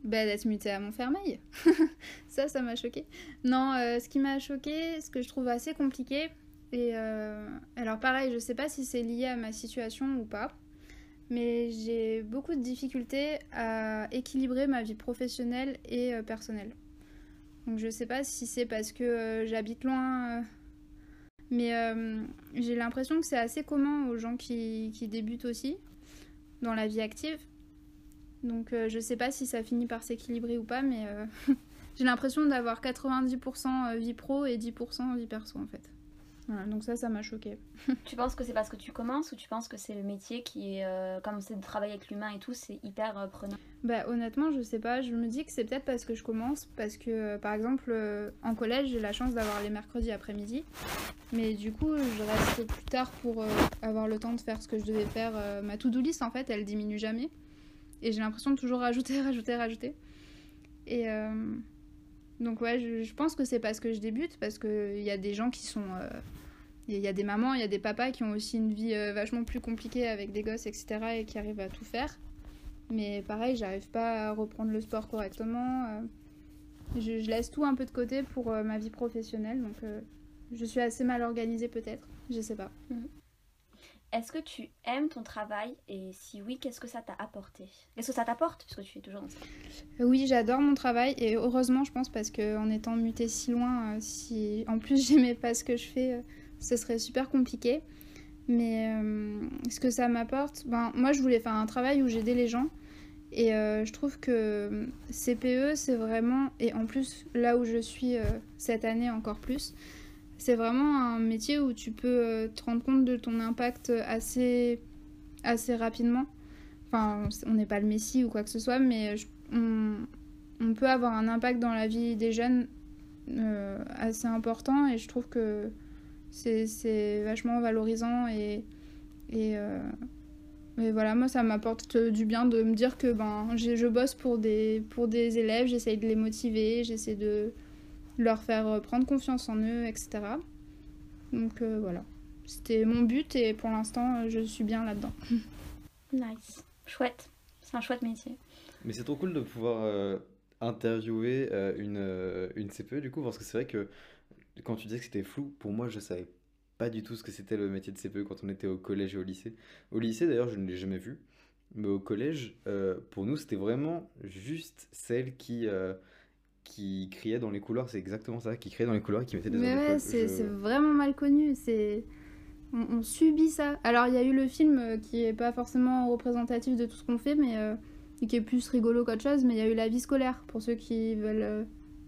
Speaker 8: Bah, d'être mutée à Montfermeil. ça, ça m'a choqué. Non, euh, ce qui m'a choqué, ce que je trouve assez compliqué, et euh, alors pareil, je sais pas si c'est lié à ma situation ou pas, mais j'ai beaucoup de difficultés à équilibrer ma vie professionnelle et euh, personnelle. Donc je sais pas si c'est parce que j'habite loin, mais j'ai l'impression que c'est assez commun aux gens qui, qui débutent aussi dans la vie active. Donc euh, je sais pas si ça finit par s'équilibrer ou pas, mais euh, j'ai l'impression d'avoir 90% vie pro et 10% vie perso en fait. Voilà, donc ça, ça m'a choqué.
Speaker 1: Tu penses que c'est parce que tu commences ou tu penses que c'est le métier qui est. euh, comme c'est de travailler avec l'humain et tout, c'est hyper euh, prenant?
Speaker 8: Bah honnêtement, je sais pas, je me dis que c'est peut-être parce que je commence, parce que euh, par exemple euh, en collège j'ai la chance d'avoir les mercredis après-midi, mais du coup je reste plus tard pour euh, avoir le temps de faire ce que je devais faire. euh, ma to-do list en fait elle diminue jamais, et j'ai l'impression de toujours rajouter, rajouter, rajouter. Et euh, donc ouais, je, pense que c'est parce que je débute, parce qu'il y a des gens qui sont... euh, il y a des mamans, il y a des papas qui ont aussi une vie euh, vachement plus compliquée avec des gosses, etc. et qui arrivent à tout faire. Mais pareil, j'arrive pas à reprendre le sport correctement. Je, laisse tout un peu de côté pour ma vie professionnelle, donc je suis assez mal organisée peut-être, je sais pas.
Speaker 1: Est-ce que tu aimes ton travail et si oui, qu'est-ce que ça t'a apporté? Qu'est-ce que ça t'apporte tu es toujours dans ça
Speaker 8: Euh, Oui, j'adore mon travail et heureusement, je pense, parce que en étant mutée si loin, euh, si en plus j'aimais pas ce que je fais, euh, ce serait super compliqué. Mais euh, ce que ça m'apporte, ben, moi je voulais faire un travail où j'aidais les gens et je trouve que CPE, c'est vraiment, et en plus là où je suis cette année encore plus, c'est vraiment un métier où tu peux euh, te rendre compte de ton impact assez, assez rapidement. Enfin, on n'est pas le Messie ou quoi que ce soit, mais on, on peut avoir un impact dans la vie des jeunes euh, assez important et je trouve que c'est- vachement valorisant et, et, euh, et voilà, moi ça m'apporte du bien de me dire que ben, je bosse pour des, pour des élèves, j'essaye de les motiver, j'essaie de leur faire euh, prendre confiance en eux, etc. Donc euh, voilà, c'était mon but et pour l'instant euh, je suis bien là-dedans.
Speaker 1: Nice. Chouette. C'est un chouette métier.
Speaker 2: Mais c'est trop cool de pouvoir euh, interviewer euh, une, euh, une CPE du coup, parce que c'est vrai que quand tu disais que c'était flou, pour moi je savais pas du tout ce que c'était le métier de CPE quand on était au collège et au lycée. Au lycée d'ailleurs je ne l'ai jamais vu, mais au collège, euh, pour nous c'était vraiment juste celle qui, euh, qui criait dans les couloirs, c'est exactement ça, qui criait dans les couloirs et qui mettait des
Speaker 8: Mais ouais, c'est
Speaker 2: Je-
Speaker 8: vraiment mal connu. C'est on, on subit ça. Alors il y a eu le film euh, qui est pas forcément représentatif de tout ce qu'on fait, mais euh, qui est plus rigolo qu'autre chose. Mais il y a eu la vie scolaire pour ceux qui veulent euh,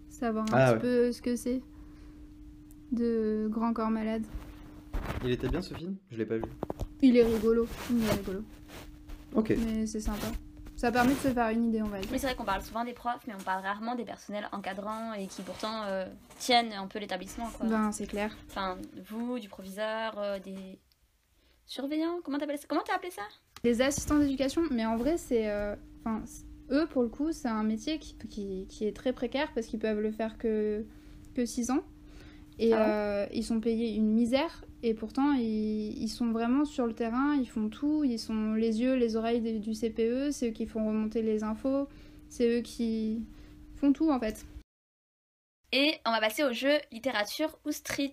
Speaker 8: savoir un
Speaker 2: Ah
Speaker 8: petit
Speaker 2: ouais.
Speaker 8: peu ce que c'est de Grand Corps Malade.
Speaker 2: Il était bien ce film? Je l'ai pas vu.
Speaker 8: Il est rigolo, il est rigolo,
Speaker 2: Ok.
Speaker 8: mais c'est sympa. Ça permet de se faire une idée, on va dire.
Speaker 1: Oui, c'est vrai qu'on parle souvent des profs, mais on parle rarement des personnels encadrants et qui pourtant euh, tiennent un peu l'établissement.
Speaker 8: Ben c'est clair.
Speaker 1: Enfin, vous, du proviseur, euh, des surveillants, comment t'appelles ça? Comment t'as appelé ça?
Speaker 8: Les assistants d'éducation, mais en vrai, c'est. euh, Enfin, eux, pour le coup, c'est un métier qui, qui, qui est très précaire parce qu'ils peuvent le faire que, que 6 ans. Et
Speaker 1: Ah
Speaker 8: ils sont payés une misère. Et pourtant, ils, ils sont vraiment sur le terrain, ils font tout. Ils sont les yeux, les oreilles du CPE, c'est eux qui font remonter les infos, c'est eux qui font tout en fait.
Speaker 1: Et on va passer au jeu littérature ou street.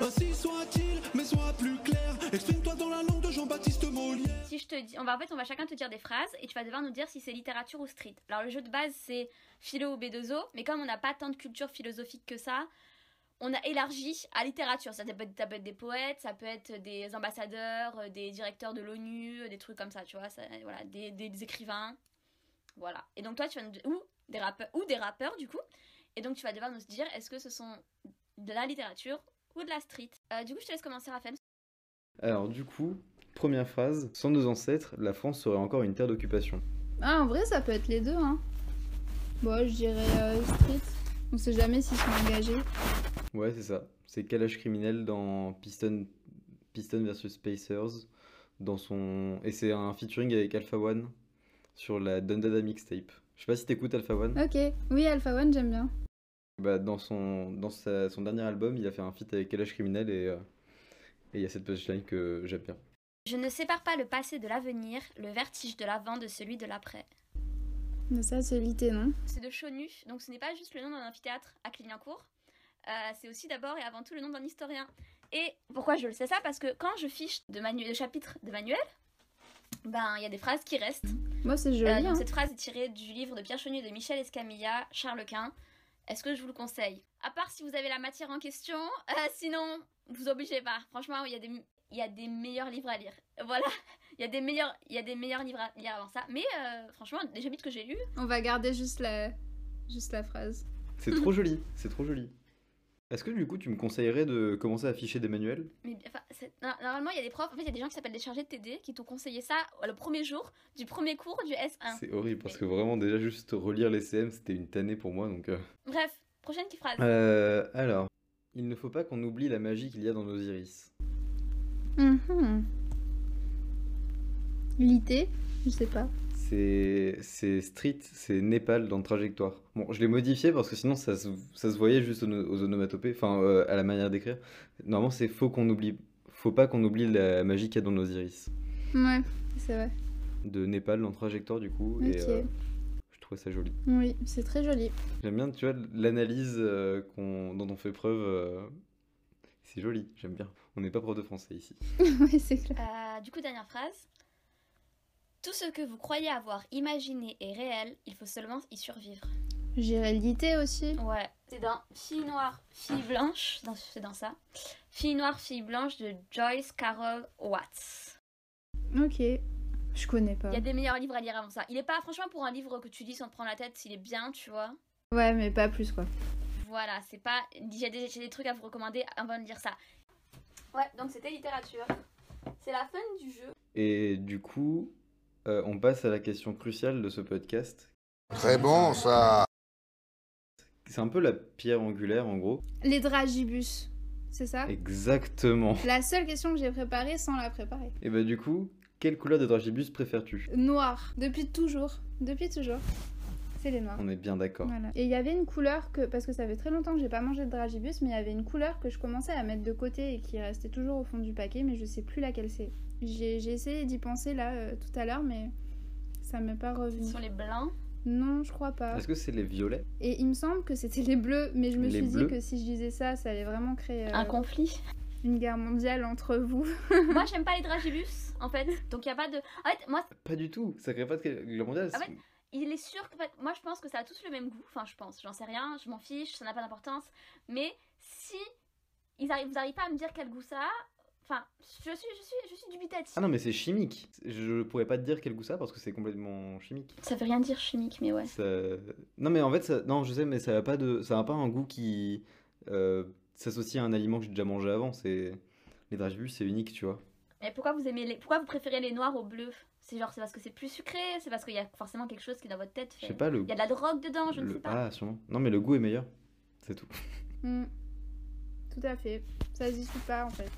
Speaker 6: Ainsi soit-il, mais sois plus clair. Exprime-toi dans la langue de Jean-Baptiste Molière.
Speaker 1: Si je te dis, on va en fait, on va chacun te dire des phrases et tu vas devoir nous dire si c'est littérature ou street. Alors le jeu de base c'est philo ou B2O, mais comme on n'a pas tant de culture philosophique que ça, on a élargi à littérature. Ça peut être, ça peut être des poètes, ça peut être des ambassadeurs, euh, des directeurs de l'ONU, euh, des trucs comme ça, tu vois, ça- voilà, des, des- des écrivains, voilà. Et donc toi tu vas nous ou des rappeurs ou des rappeurs du coup, et donc tu vas devoir nous dire est-ce que ce sont de la littérature ou de la street? Euh, du coup je te laisse commencer Raphaël.
Speaker 2: Alors du coup, première phrase, sans nos ancêtres, la France serait encore une terre d'occupation.
Speaker 8: Ah, en vrai, ça peut être les deux, hein. Bon, je dirais euh, street. On sait jamais s'ils sont engagés.
Speaker 2: Ouais, c'est ça. C'est calage criminel dans Piston, Piston versus Pacers dans son et c'est un featuring avec Alpha One sur la Dundada mixtape. Je sais pas si t'écoutes Alpha One.
Speaker 8: Ok, oui, Alpha One, j'aime bien.
Speaker 2: Bah, dans son, dans sa- son dernier album, il a fait un feat avec Kalash Criminel et euh, et il y a cette punchline que j'aime bien.
Speaker 1: Je ne sépare pas le passé de l'avenir, le vertige de l'avant de celui de l'après.
Speaker 8: Mais ça, c'est l'ité, non
Speaker 1: C'est de Chonu, donc ce n'est pas juste le nom d'un amphithéâtre à Clignancourt, euh, c'est aussi d'abord et avant tout le nom d'un historien. Et pourquoi je le sais ça? Parce que quand je fiche de, manu- de chapitres de manuel, ben il y a des phrases qui restent.
Speaker 8: Moi, c'est joli.
Speaker 1: Euh, donc
Speaker 8: hein.
Speaker 1: cette phrase est tirée du livre de Pierre Chenu de Michel Escamilla, Charles Quint. Est-ce que je vous le conseille? À part si vous avez la matière en question, euh, sinon vous obligez pas. Franchement, il y a des il y a des meilleurs livres à lire. Voilà, il y a des meilleurs il y a des meilleurs livres à lire avant ça. Mais euh, franchement, les chapitres que j'ai lus,
Speaker 8: On va garder juste la, juste la phrase.
Speaker 2: C'est trop joli, c'est trop joli. Est-ce que du coup tu me conseillerais de commencer à afficher des manuels?
Speaker 1: Mais enfin, normalement il y a des profs, en fait il y a des gens qui s'appellent des chargés de TD qui t'ont conseillé ça le premier jour du premier cours du S1.
Speaker 2: C'est horrible parce que vraiment déjà juste relire les CM c'était une tannée pour moi donc. euh.
Speaker 1: Bref, prochaine phrase.
Speaker 2: Euh, alors, il ne faut pas qu'on oublie la magie qu'il y a dans nos iris.
Speaker 8: Mhm. L'ité, je sais pas.
Speaker 2: C'est Street, c'est Népal dans Trajectoire. Bon, je l'ai modifié parce que sinon ça se, ça se voyait juste aux, aux onomatopées, enfin euh, à la manière d'écrire. Normalement, c'est faut qu'on oublie, faut pas qu'on oublie la magie qu'il y a dans nos iris.
Speaker 8: Ouais, c'est vrai.
Speaker 2: De Népal dans Trajectoire du coup, et
Speaker 8: Ok.
Speaker 2: euh, je trouvais ça joli.
Speaker 8: Oui, c'est très joli.
Speaker 2: J'aime bien, tu vois, l'analyse euh, dont on fait preuve. euh, c'est joli, j'aime bien. On n'est pas prof de français ici.
Speaker 8: oui, c'est clair.
Speaker 1: Euh, du coup, dernière phrase. Tout ce que vous croyez avoir imaginé est réel, il faut seulement y survivre.
Speaker 8: J'irai l'ité aussi.
Speaker 1: Ouais, c'est dans Fille noire, fille blanche, c'est dans ça. Fille noire, fille blanche de Joyce Carol Watts.
Speaker 8: Ok. Je connais pas.
Speaker 1: Il y a des meilleurs livres à lire avant ça. Il est pas, franchement, pour un livre que tu lis sans te prendre la tête, il est bien, tu vois.
Speaker 8: Ouais, mais pas plus quoi.
Speaker 1: Voilà, c'est pas. J'ai des, j'ai des trucs à vous recommander avant de lire ça. Ouais, donc c'était littérature. C'est la fin du jeu.
Speaker 2: Et du coup, euh, on passe à la question cruciale de ce podcast.
Speaker 9: Très bon, ça.
Speaker 2: C'est un peu la pierre angulaire en gros.
Speaker 8: Les dragibus, c'est ça?
Speaker 2: Exactement.
Speaker 8: La seule question que j'ai préparée sans la préparer.
Speaker 2: Et bah du coup, quelle couleur de dragibus préfères-tu?
Speaker 8: Noir, depuis toujours. Depuis toujours. C'est les noirs.
Speaker 2: On est bien d'accord.
Speaker 8: Voilà. Et il y avait une couleur que, parce que ça fait très longtemps que j'ai pas mangé de dragibus, mais il y avait une couleur que je commençais à mettre de côté et qui restait toujours au fond du paquet, mais je sais plus laquelle c'est. J'ai j'ai essayé d'y penser là euh, tout à l'heure, mais ça m'est pas revenu.
Speaker 1: Ce sont les blancs.
Speaker 8: Non, je crois pas.
Speaker 2: Est-ce que c'est les violets?
Speaker 8: Et il me semble que c'était les bleus, mais je me
Speaker 2: Les
Speaker 8: suis
Speaker 2: bleus
Speaker 8: dit que si je disais ça, ça allait vraiment créer euh,
Speaker 1: Un conflit.
Speaker 8: une guerre mondiale entre vous.
Speaker 1: moi, j'aime pas les dragibus, en fait. Donc, il y a pas de. En fait, moi,
Speaker 2: Pas du tout. Ça crée pas de guerre mondiale.
Speaker 1: En fait, il est sûr que. en fait, moi, je pense que ça a tous le même goût. Enfin, je pense. J'en sais rien. Je m'en fiche. Ça n'a pas d'importance. Mais si ils arrivent, vous n'arrivez pas à me dire quel goût ça a. Enfin, je suis, je suis, je suis dubitative.
Speaker 2: Ah non, mais c'est chimique. Je pourrais pas te dire quel goût ça a parce que c'est complètement chimique.
Speaker 1: Ça veut rien dire chimique, mais ouais.
Speaker 2: Ça- Non, mais en fait, ça... non, je sais, mais ça a pas de, ça a pas un goût qui euh, s'associe à un aliment que j'ai déjà mangé avant. C'est les dragibus, c'est unique, tu vois.
Speaker 1: Mais pourquoi vous aimez les, pourquoi vous préférez les noirs aux bleus C'est genre, c'est parce que c'est plus sucré, c'est parce qu'il y a forcément quelque chose qui est dans votre tête.
Speaker 2: Je
Speaker 1: fait-
Speaker 2: sais pas le.
Speaker 1: Il y a de la drogue dedans, je ne sais pas.
Speaker 2: Ah, sûrement. Non, mais le goût est meilleur. C'est tout.
Speaker 8: Hmm. Tout à fait. Ça se discute pas en fait.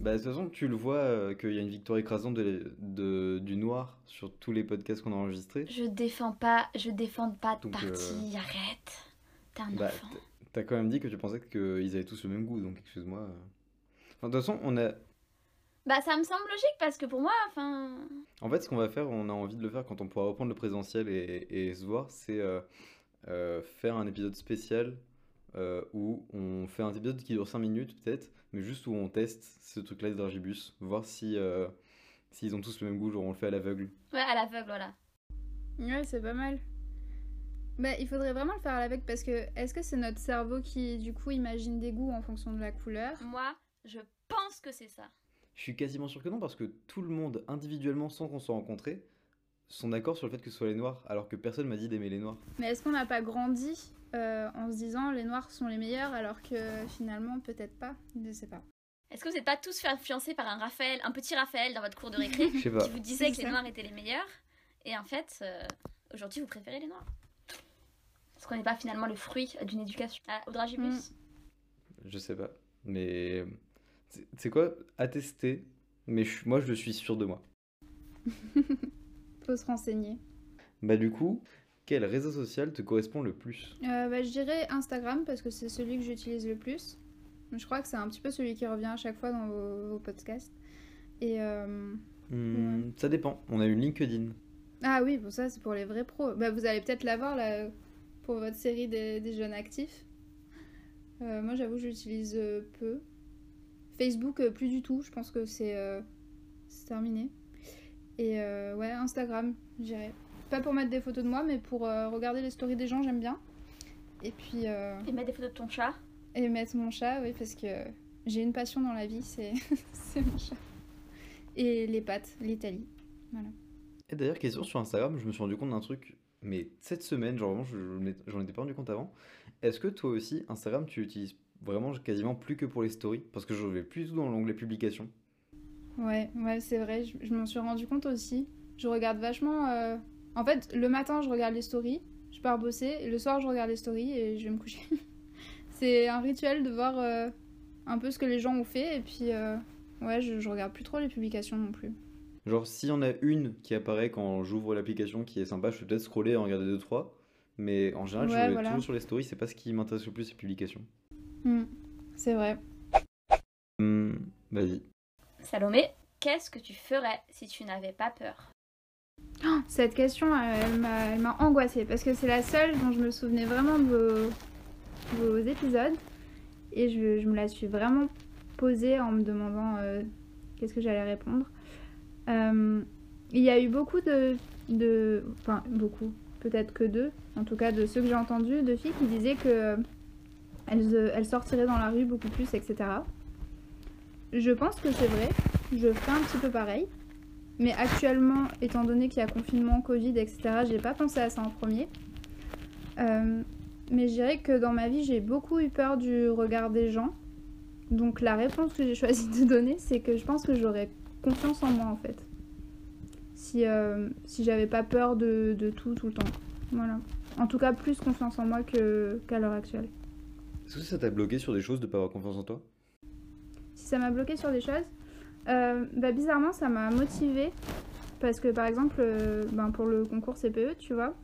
Speaker 2: Bah, de toute façon, tu le vois euh, qu'il y a une victoire écrasante de, de- du noir sur tous les podcasts qu'on a enregistrés.
Speaker 1: Je défends pas, je défends pas de
Speaker 2: Donc,
Speaker 1: parti, arrête. T'es un
Speaker 2: Bah,
Speaker 1: enfant.
Speaker 2: t- t'as quand même dit que tu pensais qu'ils avaient tous le même goût, donc excuse-moi. euh. Enfin, de toute façon, on a.
Speaker 1: Bah, ça me semble logique parce que pour moi, enfin.
Speaker 2: En fait, ce qu'on va faire, on a envie de le faire quand on pourra reprendre le présentiel et, et se voir, c'est euh, euh, faire un épisode spécial euh, où on fait un épisode qui dure 5 minutes peut-être, mais juste où on teste ce truc-là des dragibus, voir si euh, s'ils ont tous le même goût, genre on le fait à l'aveugle.
Speaker 1: Ouais, à l'aveugle, voilà.
Speaker 8: Ouais, c'est pas mal. Bah, il faudrait vraiment le faire à l'aveugle parce que est-ce que c'est notre cerveau qui du coup imagine des goûts en fonction de la couleur?
Speaker 1: Moi, je pense que c'est ça.
Speaker 2: Je suis quasiment sûr que non, parce que tout le monde, individuellement, sans qu'on soit rencontrés, sont d'accord sur le fait que ce soit les noirs, alors que personne m'a dit d'aimer les noirs.
Speaker 8: Mais est-ce qu'on n'a pas grandi euh, en se disant les noirs sont les meilleurs alors que finalement peut-être pas? Je sais pas.
Speaker 1: Est-ce que vous n'êtes pas tous fait influencer par un Raphaël, un petit Raphaël dans votre cours de récré
Speaker 2: Je sais pas.
Speaker 1: qui vous disait que les noirs étaient les meilleurs? Et en fait, euh, aujourd'hui, vous préférez les noirs Est-ce qu'on n'est pas finalement le fruit d'une éducation Ah, au dragibus
Speaker 2: Je sais pas. Mais C'est quoi? À tester, mais je- moi je suis sûr de moi.
Speaker 8: Faut se renseigner.
Speaker 2: Bah du coup, quel réseau social te correspond le plus?
Speaker 8: Euh, bah, je dirais Instagram parce que c'est celui que j'utilise le plus. Je crois que c'est un petit peu celui qui revient à chaque fois dans vos, vos podcasts. Et euh,
Speaker 2: Hmm, Ça dépend. On a une LinkedIn.
Speaker 8: ah oui, bon ça c'est pour les vrais pros. Bah, vous allez peut-être l'avoir là pour votre série des, des jeunes actifs. Euh, moi j'avoue euh, peu. Facebook plus du tout. Je pense que c'est c'est terminé. Et euh, ouais Instagram, je dirais. Pas pour mettre des photos de moi, mais pour euh, regarder les stories des gens, j'aime bien. Et puis. euh,
Speaker 1: Et mettre des photos de ton chat.
Speaker 8: Et mettre mon chat, oui, parce que j'ai une passion dans la vie, c'est c'est mon chat. Et les pâtes, l'Italie. Voilà.
Speaker 2: Et d'ailleurs, question sur Instagram, je me suis rendu compte d'un truc, mais cette semaine, genre vraiment, j'en étais pas rendu compte avant. Est-ce que toi aussi, Instagram, tu utilises vraiment quasiment plus que pour les stories? Parce que je vais plus du tout dans l'onglet publication.
Speaker 8: Ouais, ouais, c'est vrai, je, je m'en suis rendu compte aussi. Je regarde vachement. euh, En fait, le matin, je regarde les stories, je pars bosser, et le soir, je regarde les stories et je vais me coucher. c'est un rituel de voir euh, un peu ce que les gens ont fait, et puis, euh, ouais, je, je regarde plus trop les publications non plus.
Speaker 2: Genre, s'il y en a une qui apparaît quand j'ouvre l'application qui est sympa, je peux peut-être scroller et en regarder deux, trois. Mais en général, je vais
Speaker 8: voilà.
Speaker 2: toujours sur les stories, c'est pas ce qui m'intéresse le plus, ces publications.
Speaker 8: Hmm, c'est vrai.
Speaker 2: Hmm, vas-y.
Speaker 1: Salomé, qu'est-ce que tu ferais si tu n'avais pas peur?
Speaker 8: Oh, Cette question, elle m'a elle m'a angoissée parce que c'est la seule dont je me souvenais vraiment de vos, épisodes et je, je me la suis vraiment posée en me demandant euh, qu'est-ce que j'allais répondre. Euh, il y a eu beaucoup de, de. Enfin, beaucoup, peut-être que deux, en tout cas de ceux que j'ai entendus, de filles qui disaient que euh, elles, euh, elles sortiraient dans la rue beaucoup plus, etc. Je pense que c'est vrai, je ferai un petit peu pareil. Mais actuellement, étant donné qu'il y a confinement, Covid, etc., j'ai pas pensé à ça en premier. Euh, mais je dirais que dans ma vie, j'ai beaucoup eu peur du regard des gens. Donc la réponse que j'ai choisi de donner, c'est que je pense que j'aurais confiance en moi en fait. Si, euh, si j'avais pas peur de, de tout tout le temps. Voilà. En tout cas, plus confiance en moi qu'à l'heure actuelle.
Speaker 2: Est-ce que ça t'a bloqué sur des choses de pas avoir confiance en toi?
Speaker 8: Ça m'a bloqué sur des choses, euh, bah, bizarrement, ça m'a motivée. Parce que par exemple, euh, ben, pour le concours CPE, tu vois,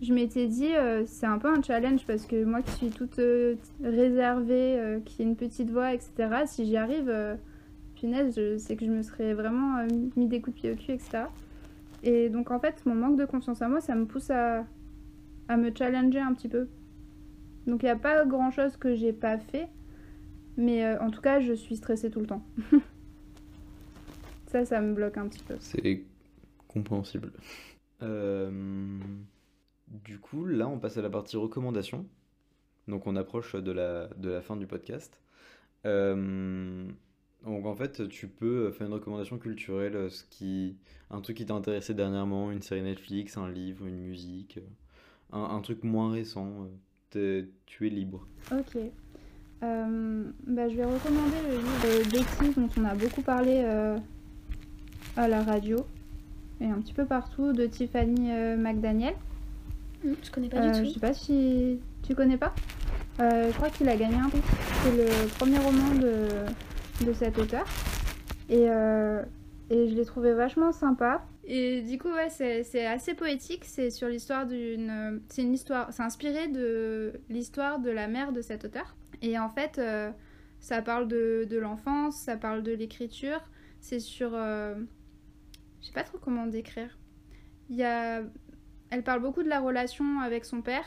Speaker 8: je m'étais dit, euh, c'est un peu un challenge parce que moi qui suis toute réservée, qui ai une petite voix, etc., si j'y arrive, punaise, je sais que je me serais vraiment mis des coups de pied au cul, etc. Et donc en fait, mon manque de confiance en moi, ça me pousse à, à me challenger un petit peu. Donc il n'y a pas grand chose que j'ai pas fait. Mais euh, en tout cas, je suis stressée tout le temps. ça, ça me bloque un petit peu.
Speaker 2: C'est compréhensible. Euh, du coup, là, on passe à la partie recommandation. Donc, on approche de la, de la fin du podcast. Euh, donc, en fait, tu peux faire une recommandation culturelle, ce qui, un truc qui t'a intéressé dernièrement, une série Netflix, un livre, une musique, un, un truc moins récent. tu es libre.
Speaker 8: Ok. Euh, bah, je vais recommander le livre Betty, dont on a beaucoup parlé euh, à la radio et un petit peu partout, de Tiffany euh, McDaniel.
Speaker 1: Hmm, Je connais pas
Speaker 8: Euh,
Speaker 1: du
Speaker 8: je
Speaker 1: tout.
Speaker 8: sais pas si tu connais pas. Euh, je crois qu'il a gagné un prix. C'est le premier roman de, de cet auteur. Et, euh, et je l'ai trouvé vachement sympa. Et du coup, ouais, c'est c'est assez poétique. C'est sur l'histoire d'une. C'est une histoire. C'est inspiré de l'histoire de la mère de cet auteur. Et en fait, euh, ça parle de, de l'enfance, ça parle de l'écriture. C'est sur. euh, Je sais pas trop comment décrire. Il y a elle parle beaucoup de la relation avec son père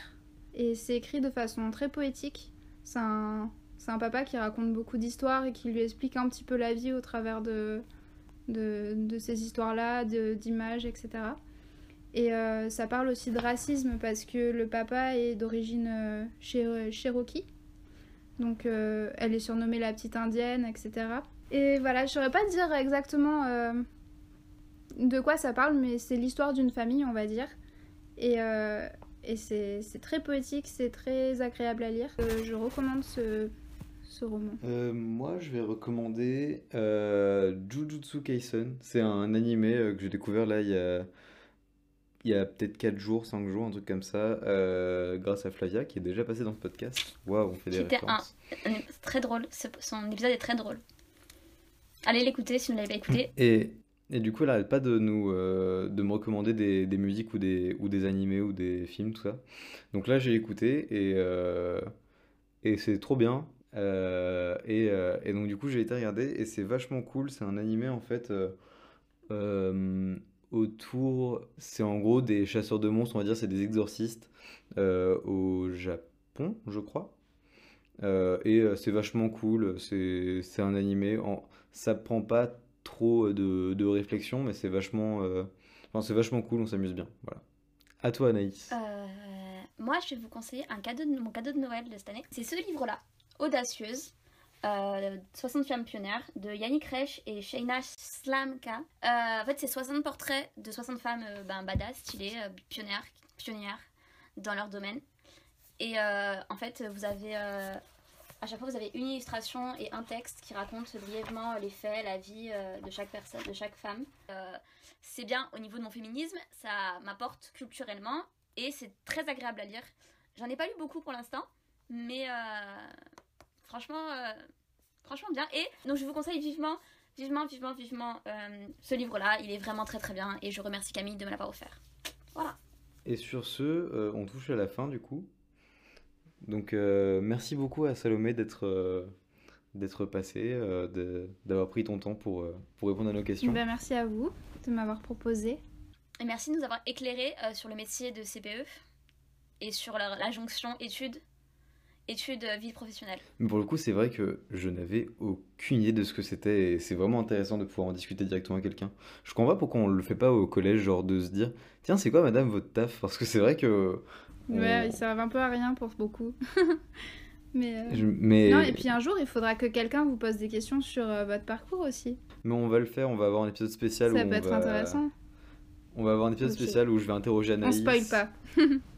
Speaker 8: et c'est écrit de façon très poétique. C'est un, un papa qui raconte beaucoup d'histoires et qui lui explique un petit peu la vie au travers de, de, de ces histoires-là, d'images, etc. Et euh, ça parle aussi de racisme parce que le papa est d'origine euh, Cher- Cherokee. Donc euh, elle est surnommée la petite indienne, etc. Et voilà, je saurais pas dire exactement euh, de quoi ça parle, mais c'est l'histoire d'une famille, on va dire. Et, euh, c'est très poétique, c'est très agréable à lire. Je recommande ce, ce roman.
Speaker 2: Moi, je vais recommander Jujutsu Kaisen. C'est un animé que j'ai découvert là il y a, il y a peut-être 4 jours, 5 jours, un truc comme ça, euh, grâce à Flavia qui est déjà passée dans ce podcast. Waouh, on fait des
Speaker 1: C'était un,
Speaker 2: références.
Speaker 1: un- très drôle. Son épisode est très drôle. Allez l'écouter si vous ne l'avez pas écouté.
Speaker 2: Et, et du coup, elle arrête pas de nous euh, de me recommander des, des musiques ou des, ou des animés ou des films, tout ça. Donc là, j'ai écouté et, euh, et c'est trop bien. Euh, et, euh, et donc, du coup, j'ai été regarder et c'est vachement cool. C'est un animé en fait euh, euh, autour. C'est en gros des chasseurs de monstres, on va dire, c'est des exorcistes euh, au Japon, je crois. Euh, et euh, c'est vachement cool. C'est un animé. Ça prend pas trop de, réflexion, mais c'est vachement, enfin, vachement cool. On s'amuse bien. Voilà. À toi, Anaïs.
Speaker 1: Moi, je vais vous conseiller un cadeau de, mon cadeau de Noël de cette année. C'est ce livre-là, Audacieuse, euh, 60 femmes pionnières, de Yannick Reich et Sheina Slamka. Euh, en fait, c'est 60 portraits de 60 femmes euh, ben, badass, stylées, euh, pionnières, pionnières dans leur domaine. Et euh, en fait, vous avez... euh, à chaque fois, vous avez une illustration et un texte qui raconte brièvement les faits, la vie euh, de chaque personne, de chaque femme. Euh, c'est bien au niveau de mon féminisme, ça m'apporte culturellement et c'est très agréable à lire. J'en ai pas lu beaucoup pour l'instant, mais euh, franchement, euh, franchement bien. Et donc je vous conseille vivement, vivement, vivement, vivement euh, ce livre-là. Il est vraiment très très bien et je remercie Camille de me l'avoir offert. Voilà.
Speaker 2: Et sur ce, euh, on touche à la fin du coup. Donc euh, merci beaucoup à Salomé d'être euh, d'être passé, euh, de- d'avoir pris ton temps pour, euh, pour répondre à nos questions.
Speaker 8: Ben, merci à vous de m'avoir proposé.
Speaker 1: Et merci de nous avoir éclairé euh, sur le métier de CPE et sur la, la jonction études, études euh, vie professionnelle.
Speaker 2: Mais pour le coup, c'est vrai que je n'avais aucune idée de ce que c'était et c'est vraiment intéressant de pouvoir en discuter directement avec quelqu'un. Je comprends pas pourquoi on le fait pas au collège, genre de se dire Tiens, c'est quoi madame votre taf? Parce que c'est vrai que. on-
Speaker 8: Ouais, ils servent un peu à rien pour beaucoup. mais, euh,
Speaker 2: Je- mais...
Speaker 8: Non, et puis un jour, il faudra que quelqu'un vous pose des questions sur euh, votre parcours aussi.
Speaker 2: mais on va le faire, on va avoir un épisode spécial
Speaker 8: Ça
Speaker 2: où
Speaker 8: peut
Speaker 2: on
Speaker 8: être
Speaker 2: va...
Speaker 8: intéressant.
Speaker 2: On va avoir un épisode spécial où je vais interroger
Speaker 8: On
Speaker 2: Anaïs.
Speaker 8: spoil pas.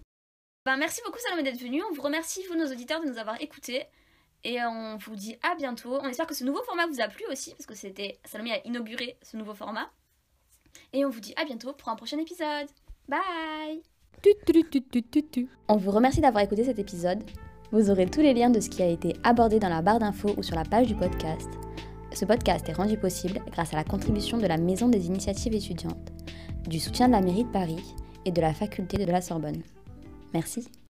Speaker 1: Ben, merci beaucoup Salomé d'être venu. On vous remercie, vous nos auditeurs, de nous avoir écoutés. Et on vous dit à bientôt. On espère que ce nouveau format vous a plu aussi, parce que c'était Salomé a inauguré ce nouveau format. Et on vous dit à bientôt pour un prochain épisode. Bye On vous remercie d'avoir écouté cet épisode. Vous aurez tous les liens de ce qui a été abordé dans la barre d'infos ou sur la page du podcast. Ce podcast est rendu possible grâce à la contribution de la Maison des initiatives étudiantes, du soutien de la mairie de Paris et de la faculté de la Sorbonne. Merci.